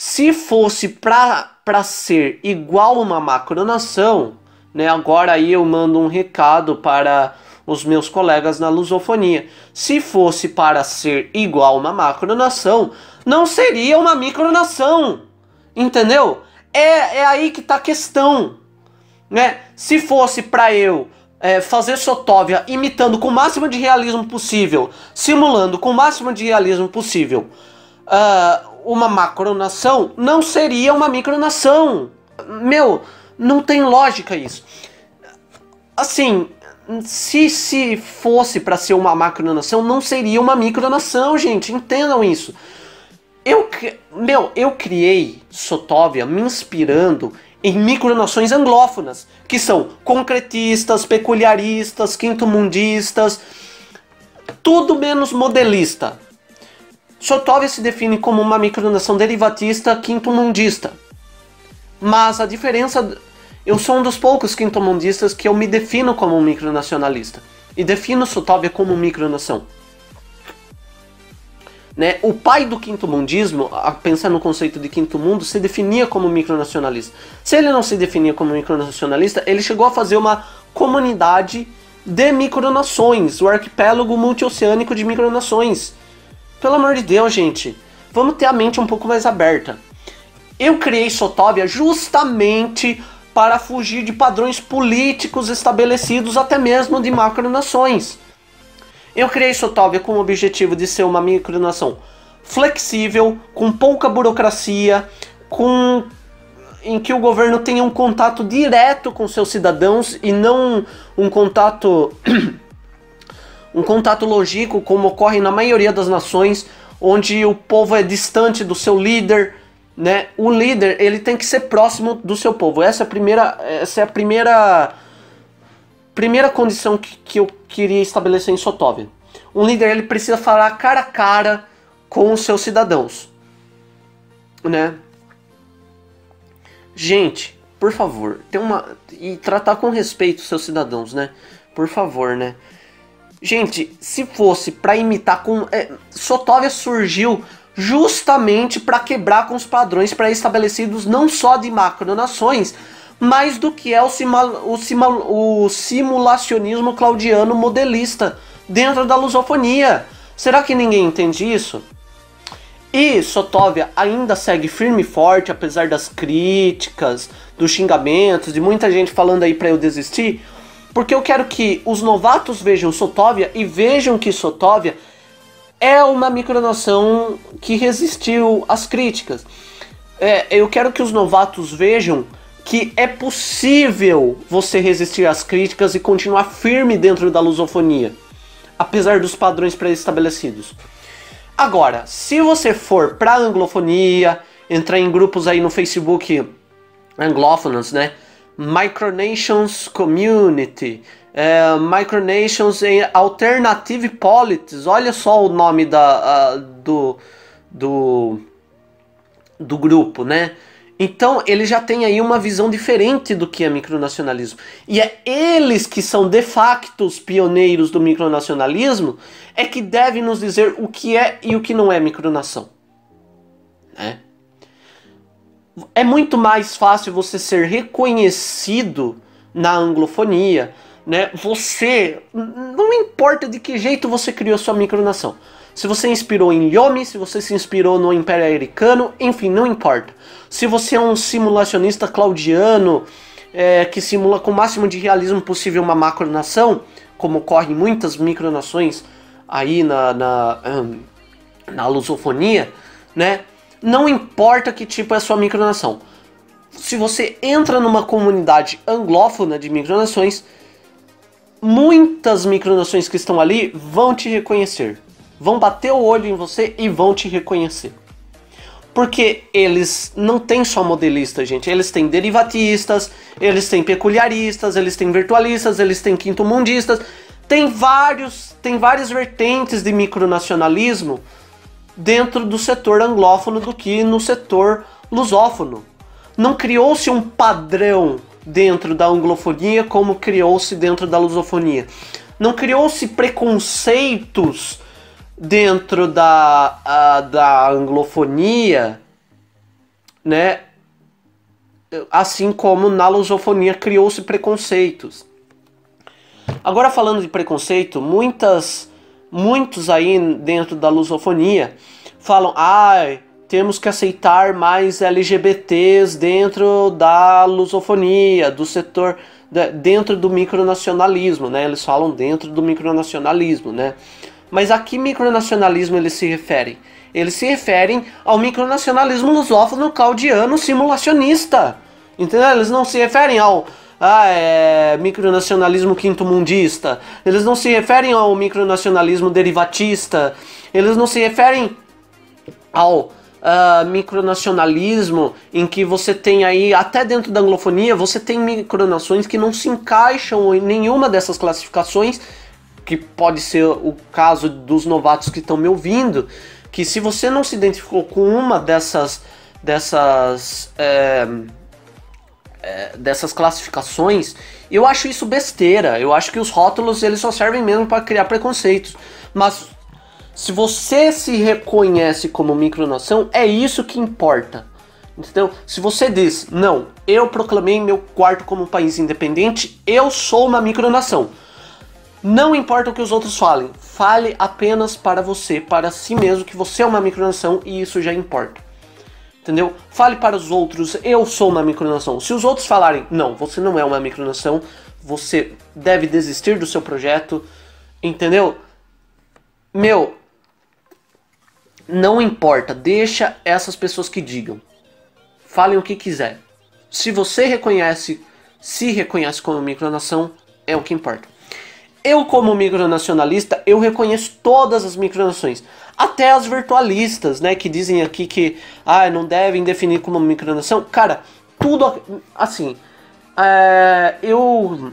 Se fosse para ser igual uma macronação, né, agora aí eu mando um recado para os meus colegas na lusofonia. Se fosse para ser igual uma macronação, não seria uma micronação. Entendeu? É, é aí que está a questão. Né? Se fosse para eu é, fazer Sotóvia imitando com o máximo de realismo possível, simulando com o máximo de realismo possível uh, uma macronação, não seria uma micronação. Meu, não tem lógica isso. Assim, se, se fosse para ser uma macronação, não seria uma micronação, gente. Entendam isso. Eu, meu, eu criei Sotóvia me inspirando em micronações anglófonas, que são concretistas, peculiaristas, quinto-mundistas, tudo menos modelista. Sotóvia se define como uma micronação derivatista quinto-mundista. Mas a diferença. Eu sou um dos poucos quinto-mundistas que eu me defino como um micronacionalista. E defino Sotóvia como micronação. Né? O pai do quinto mundismo, pensando no conceito de quinto mundo, se definia como micronacionalista. Se ele não se definia como micronacionalista, ele chegou a fazer uma comunidade de micronações, o arquipélago multioceânico de micronações. Pelo amor de Deus, gente, vamos ter a mente um pouco mais aberta. Eu criei Sotóvia justamente para fugir de padrões políticos estabelecidos até mesmo de macronações. Eu criei Sotóvia com o objetivo de ser uma micronação flexível, com pouca burocracia, com em que o governo tenha um contato direto com seus cidadãos e não um contato um contato logístico como ocorre na maioria das nações, onde o povo é distante do seu líder, né? O líder, ele tem que ser próximo do seu povo. Essa é a primeira essa é a primeira Primeira condição que, que eu queria estabelecer em Sotóvia. Um líder ele precisa falar cara a cara com os seus cidadãos. Né? Gente, por favor, tem uma e tratar com respeito os seus cidadãos, né? Por favor, né? Gente, se fosse para imitar com é, surgiu justamente para quebrar com os padrões pré-estabelecidos não só de macronações, mais do que é o, o, o simulacionismo claudiano modelista dentro da lusofonia. Será que ninguém entende isso? E Sotóvia ainda segue firme e forte, apesar das críticas, dos xingamentos, de muita gente falando aí para eu desistir, porque eu quero que os novatos vejam Sotóvia e vejam que Sotóvia é uma micronação que resistiu às críticas. É, eu quero que os novatos vejam que é possível você resistir às críticas e continuar firme dentro da lusofonia, apesar dos padrões pré-estabelecidos. Agora, se você for para anglofonia, entrar em grupos aí no Facebook anglófonos, né? Micronations Community, é, Micronations Alternative Politics, olha só o nome da, uh, do, do, do grupo, né? Então, ele já tem aí uma visão diferente do que é micronacionalismo. E é eles que são de facto os pioneiros do micronacionalismo é que devem nos dizer o que é e o que não é micronação. Né? É muito mais fácil você ser reconhecido na anglofonia, né? Você não importa de que jeito você criou sua micronação. Se você inspirou em Yomi, se você se inspirou no Império Americano, enfim, não importa. Se você é um simulacionista claudiano é, que simula com o máximo de realismo possível uma macronação, como ocorre em muitas micronações aí na, na, na lusofonia, né? Não importa que tipo é a sua micronação. Se você entra numa comunidade anglófona de micronações, muitas micronações que estão ali vão te reconhecer vão bater o olho em você e vão te reconhecer. Porque eles não têm só modelistas, gente. Eles têm derivatistas, eles têm peculiaristas, eles têm virtualistas, eles têm quinto-mundistas. Tem vários, tem várias vertentes de micronacionalismo dentro do setor anglófono do que no setor lusófono. Não criou-se um padrão dentro da anglofonia como criou-se dentro da lusofonia. Não criou-se preconceitos dentro da, a, da anglofonia né? Assim como na lusofonia criou-se preconceitos. Agora falando de preconceito, muitas muitos aí dentro da lusofonia falam: "Ah, temos que aceitar mais LGBTs dentro da lusofonia, do setor dentro do micronacionalismo, né? Eles falam dentro do micronacionalismo, né? Mas a que micronacionalismo eles se referem? Eles se referem ao micronacionalismo lusófono claudiano simulacionista. Entendeu? Eles não se referem ao ah, é, micronacionalismo quinto-mundista. Eles não se referem ao micronacionalismo derivatista. Eles não se referem ao uh, micronacionalismo, em que você tem aí, até dentro da anglofonia, você tem micronações que não se encaixam em nenhuma dessas classificações, que pode ser o caso dos novatos que estão me ouvindo, que se você não se identificou com uma dessas dessas é, é, dessas classificações, eu acho isso besteira. Eu acho que os rótulos eles só servem mesmo para criar preconceitos. Mas se você se reconhece como micronação, é isso que importa. Entendeu? Se você diz, não, eu proclamei meu quarto como um país independente, eu sou uma micronação. Não importa o que os outros falem, fale apenas para você, para si mesmo, que você é uma micronação e isso já importa. Entendeu? Fale para os outros, eu sou uma micronação. Se os outros falarem, não, você não é uma micronação, você deve desistir do seu projeto, entendeu? Meu, não importa, deixa essas pessoas que digam. Falem o que quiser. Se você reconhece, se reconhece como micronação, é o que importa. Eu, como micronacionalista, eu reconheço todas as micronações, até as virtualistas, né, que dizem aqui que ah, não devem definir como micronação. Cara, tudo assim. É, eu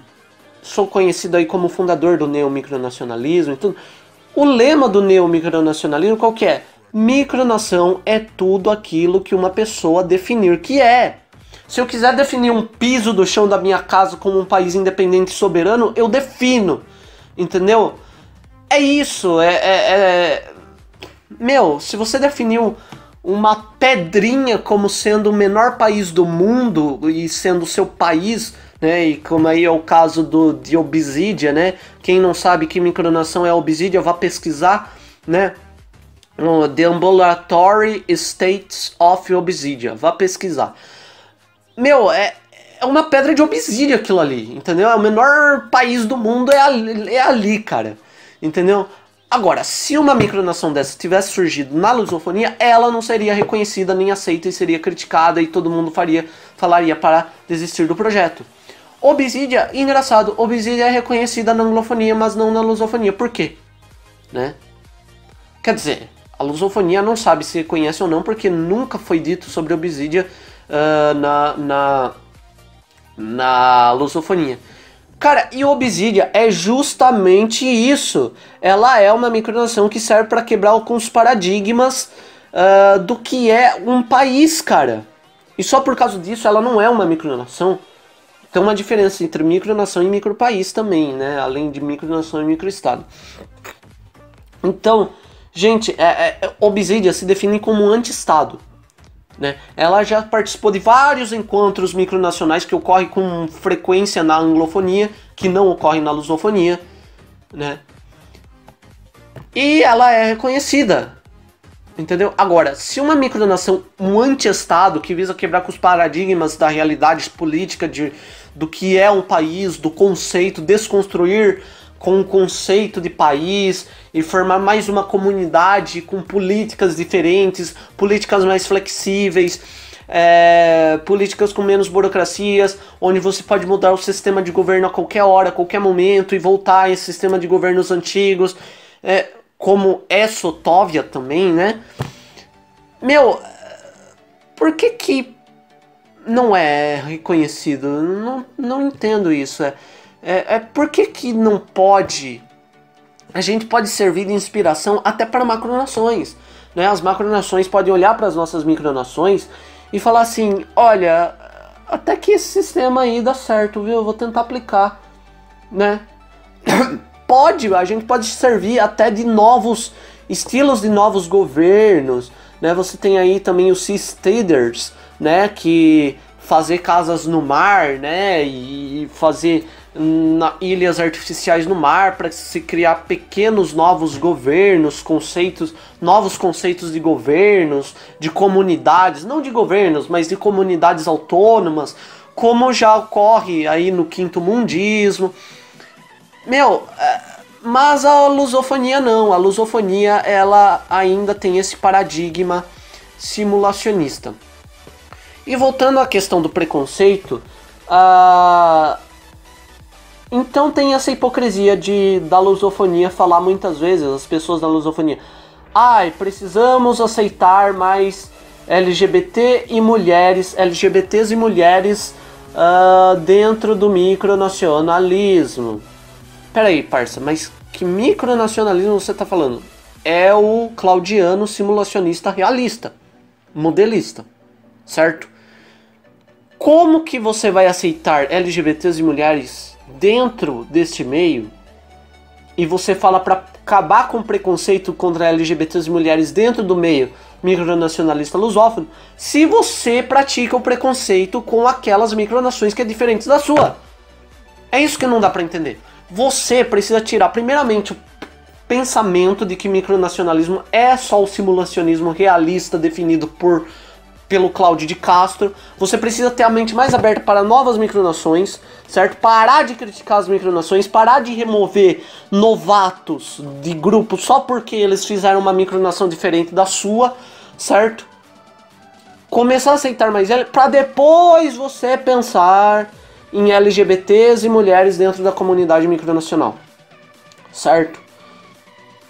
sou conhecido aí como fundador do neomicronacionalismo e tudo. O lema do neomicronacionalismo qual que é? Micronação é tudo aquilo que uma pessoa definir que é. Se eu quiser definir um piso do chão da minha casa como um país independente e soberano, eu defino. Entendeu? É isso. É, é, é... Meu, se você definiu uma pedrinha como sendo o menor país do mundo e sendo o seu país, né? E como aí é o caso do de Obsidia, né? Quem não sabe que micronação é Obsidia, vá pesquisar, né? no The Ambulatory States of Obsidian. Vá pesquisar. Meu, é, é uma pedra de obsidian aquilo ali, entendeu? É o menor país do mundo, é ali, é ali cara. Entendeu? Agora, se uma micronação dessa tivesse surgido na lusofonia, ela não seria reconhecida nem aceita e seria criticada e todo mundo faria, falaria para desistir do projeto. Obsidia, engraçado, Obsidia é reconhecida na anglofonia, mas não na lusofonia. Por quê? Né? Quer dizer, a lusofonia não sabe se conhece ou não, porque nunca foi dito sobre Obsidia uh, na, na, na lusofonia. Cara, e Obsidia é justamente isso. Ela é uma micronação que serve para quebrar alguns paradigmas uh, do que é um país, cara. E só por causa disso ela não é uma micronação. Tem uma diferença entre micronação e micropaís também, né? Além de micronação e microestado. Então, Gente, é, é, Obsidia se define como um anti-estado. Né? Ela já participou de vários encontros micronacionais que ocorrem com frequência na anglofonia, que não ocorrem na lusofonia. Né? E ela é reconhecida. Entendeu? Agora, se uma micronação, um anti-estado que visa quebrar com os paradigmas da realidade política de, do que é um país, do conceito, desconstruir com um conceito de país e formar mais uma comunidade com políticas diferentes, políticas mais flexíveis, é, políticas com menos burocracias, onde você pode mudar o sistema de governo a qualquer hora, a qualquer momento e voltar a esse sistema de governos antigos, é, como é Sotóvia também, né? Meu, por que que não é reconhecido? Não, não entendo isso. É, é, é por que, que não pode? A gente pode servir de inspiração até para macronações. Né? As macronações podem olhar para as nossas micronações e falar assim: olha, até que esse sistema aí dá certo, viu? Eu vou tentar aplicar, né? pode, a gente pode servir até de novos estilos de novos governos, né? Você tem aí também os Seasteaders, né, que fazer casas no mar, né, e fazer na, ilhas artificiais no mar para se criar pequenos novos governos, conceitos, novos conceitos de governos, de comunidades, não de governos, mas de comunidades autônomas, como já ocorre aí no quinto mundismo. Meu, é, mas a lusofonia não, a lusofonia ela ainda tem esse paradigma simulacionista. E voltando à questão do preconceito, uh, então tem essa hipocrisia de da lusofonia falar muitas vezes, as pessoas da lusofonia, ai, precisamos aceitar mais LGBT e mulheres, LGBTs e mulheres uh, dentro do micronacionalismo. Peraí, parça, mas que micronacionalismo você está falando? É o claudiano simulacionista realista, modelista, certo? Como que você vai aceitar LGBTs e mulheres dentro deste meio e você fala para acabar com o preconceito contra LGBTs e mulheres dentro do meio micronacionalista lusófono, se você pratica o preconceito com aquelas micronações que é diferente da sua. É isso que não dá para entender. Você precisa tirar primeiramente o pensamento de que micronacionalismo é só o simulacionismo realista definido por pelo Cláudio de Castro. Você precisa ter a mente mais aberta para novas micronações, certo? Parar de criticar as micronações, parar de remover novatos de grupo só porque eles fizeram uma micronação diferente da sua, certo? Começar a aceitar mais ele para depois você pensar em LGBTs e mulheres dentro da comunidade micronacional. Certo?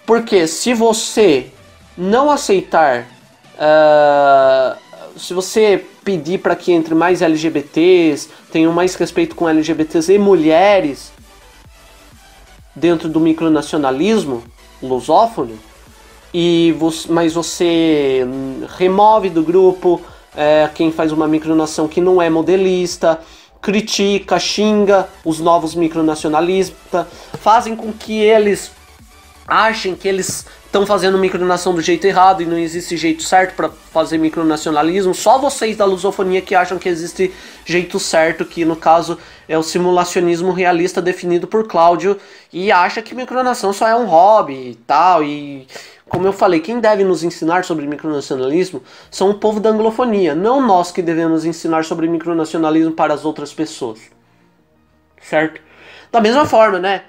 Porque se você não aceitar uh, se você pedir para que entre mais LGBTs, tenham mais respeito com LGBTs e mulheres dentro do micronacionalismo lusófono, e você, mas você remove do grupo é, quem faz uma micronação que não é modelista, critica, xinga os novos micronacionalistas, fazem com que eles achem que eles estão fazendo micronação do jeito errado e não existe jeito certo para fazer micronacionalismo. Só vocês da lusofonia que acham que existe jeito certo, que no caso é o simulacionismo realista definido por Cláudio e acha que micronação só é um hobby e tal. E como eu falei, quem deve nos ensinar sobre micronacionalismo são o povo da anglofonia, não nós que devemos ensinar sobre micronacionalismo para as outras pessoas. Certo? Da mesma forma, né?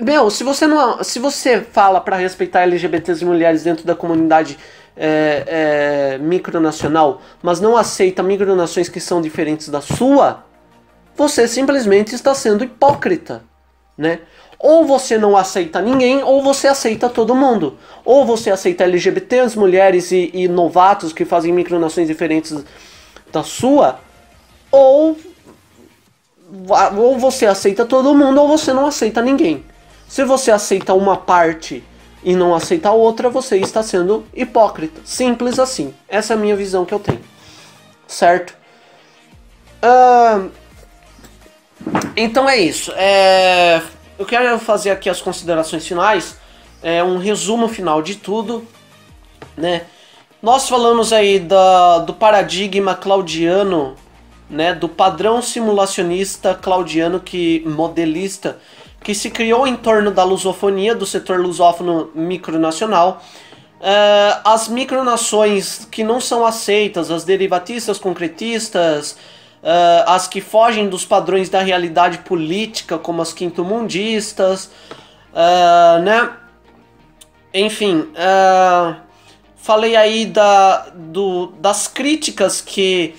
Meu, se você não. Se você fala para respeitar LGBTs e mulheres dentro da comunidade é, é, micronacional, mas não aceita micronações que são diferentes da sua, você simplesmente está sendo hipócrita, né? Ou você não aceita ninguém, ou você aceita todo mundo. Ou você aceita LGBTs, mulheres e, e novatos que fazem micronações diferentes da sua, ou, ou você aceita todo mundo, ou você não aceita ninguém. Se você aceita uma parte e não aceita a outra, você está sendo hipócrita. Simples assim. Essa é a minha visão que eu tenho. Certo? Uh, então é isso. É, eu quero fazer aqui as considerações finais. É um resumo final de tudo. Né? Nós falamos aí da, do paradigma claudiano, né, do padrão simulacionista claudiano que modelista que se criou em torno da lusofonia, do setor lusófono micronacional. Uh, as micronações que não são aceitas, as derivatistas concretistas, uh, as que fogem dos padrões da realidade política, como as quintomundistas, uh, né? Enfim, falei aí da, do, das críticas que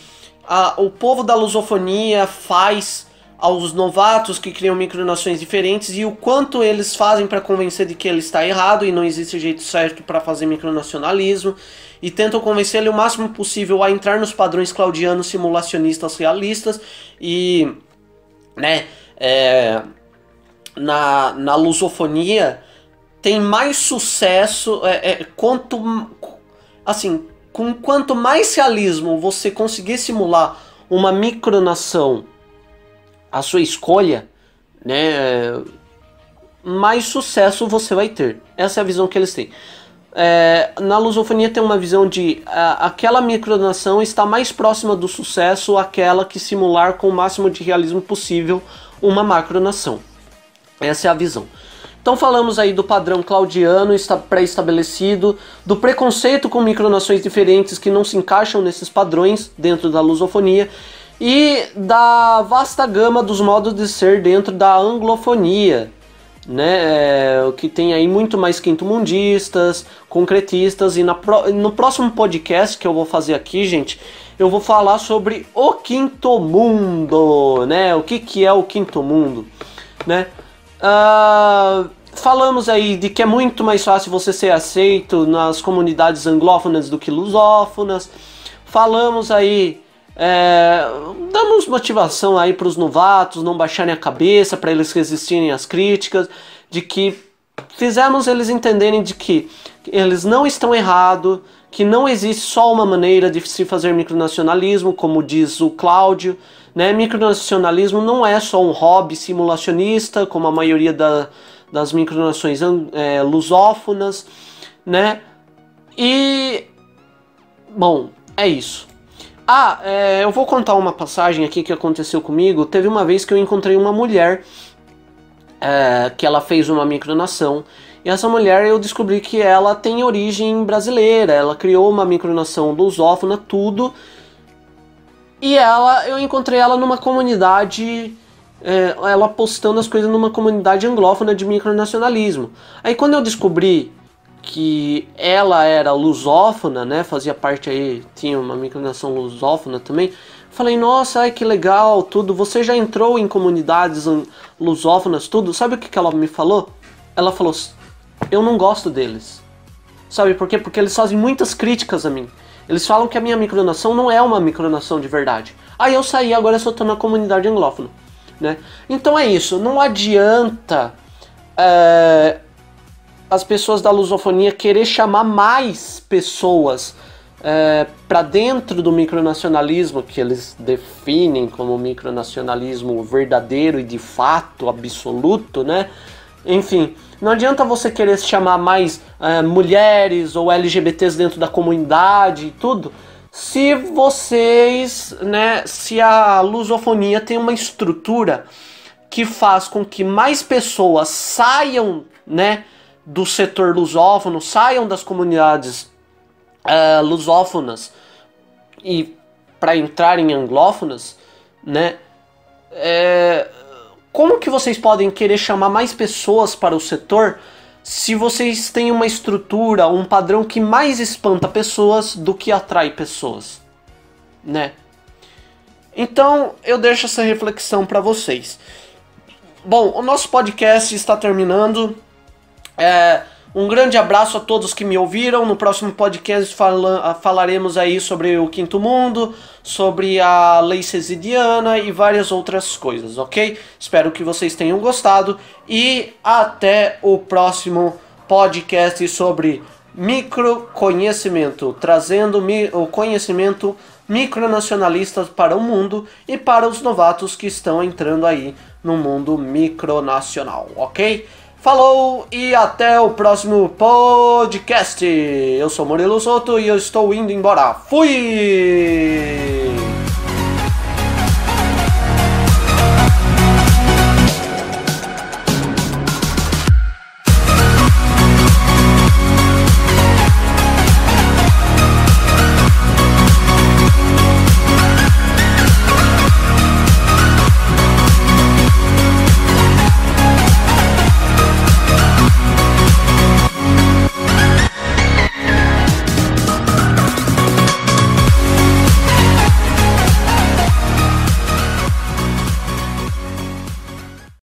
a, o povo da lusofonia faz aos novatos que criam micronações diferentes e o quanto eles fazem para convencer de que ele está errado e não existe jeito certo para fazer micronacionalismo e tentam convencer ele o máximo possível a entrar nos padrões claudianos simulacionistas realistas e né é, na, na lusofonia tem mais sucesso é, é, quanto assim com quanto mais realismo você conseguir simular uma micronação a sua escolha, né, mais sucesso você vai ter. Essa é a visão que eles têm. é, na lusofonia tem uma visão de aquela micronação está mais próxima do sucesso aquela que simular com o máximo de realismo possível uma macronação. Essa é a visão. Então falamos aí do padrão claudiano pré-estabelecido, do preconceito com micronações diferentes que não se encaixam nesses padrões dentro da lusofonia e da vasta gama dos modos de ser dentro da anglofonia, né? É, que tem aí muito mais quinto-mundistas, concretistas e na, no próximo podcast que eu vou fazer aqui, gente, eu vou falar sobre o quinto mundo, né? O que, que é o quinto mundo, né? Uh, falamos aí de que é muito mais fácil você ser aceito nas comunidades anglófonas do que lusófonas. Falamos aí, é, damos motivação aí para os novatos não baixarem a cabeça, para eles resistirem às críticas, de que fizemos eles entenderem de que eles não estão errados, que não existe só uma maneira de se fazer micronacionalismo, como diz o Cláudio. Né? Micronacionalismo não é só um hobby simulacionista, como a maioria da, das micronações é, lusófonas, né? E bom, é isso. Ah, é, eu vou contar uma passagem aqui que aconteceu comigo. Teve uma vez que eu encontrei uma mulher é, que ela fez uma micronação. E essa mulher eu descobri que ela tem origem brasileira. Ela criou uma micronação lusófona, tudo. E ela, eu encontrei ela numa comunidade é, ela postando as coisas numa comunidade anglófona de micronacionalismo. Aí quando eu descobri que ela era lusófona, né, fazia parte aí, tinha uma micronação lusófona também, falei, nossa, ai que legal, tudo, você já entrou em comunidades lusófonas, tudo, sabe o que, que ela me falou? Ela falou, eu não gosto deles. Sabe por quê? Porque eles fazem muitas críticas a mim. Eles falam que a minha micronação não é uma micronação de verdade. Aí eu saí, agora eu só tô na comunidade anglófona. Né? Então é isso, não adianta é, as pessoas da lusofonia querer chamar mais pessoas é, para dentro do micronacionalismo que eles definem como micronacionalismo verdadeiro e de fato absoluto, né? Enfim, não adianta você querer chamar mais é, mulheres ou LGBTs dentro da comunidade e tudo, se vocês, né, se a lusofonia tem uma estrutura que faz com que mais pessoas saiam, né, do setor lusófono, saiam das comunidades uh, lusófonas e para entrar em anglófonas, né, é, como que vocês podem querer chamar mais pessoas para o setor se vocês têm uma estrutura, um padrão que mais espanta pessoas do que atrai pessoas, né? Então eu deixo essa reflexão para vocês. Bom, o nosso podcast está terminando. É, um grande abraço a todos que me ouviram. No próximo podcast fala, falaremos aí sobre o Quinto Mundo, sobre a lei cesidiana e várias outras coisas, ok? Espero que vocês tenham gostado e até o próximo podcast sobre microconhecimento, trazendo o conhecimento micronacionalista para o mundo e para os novatos que estão entrando aí no mundo micronacional, ok? Falou e até o próximo podcast. Eu sou Murilo Soto e eu estou indo embora. Fui!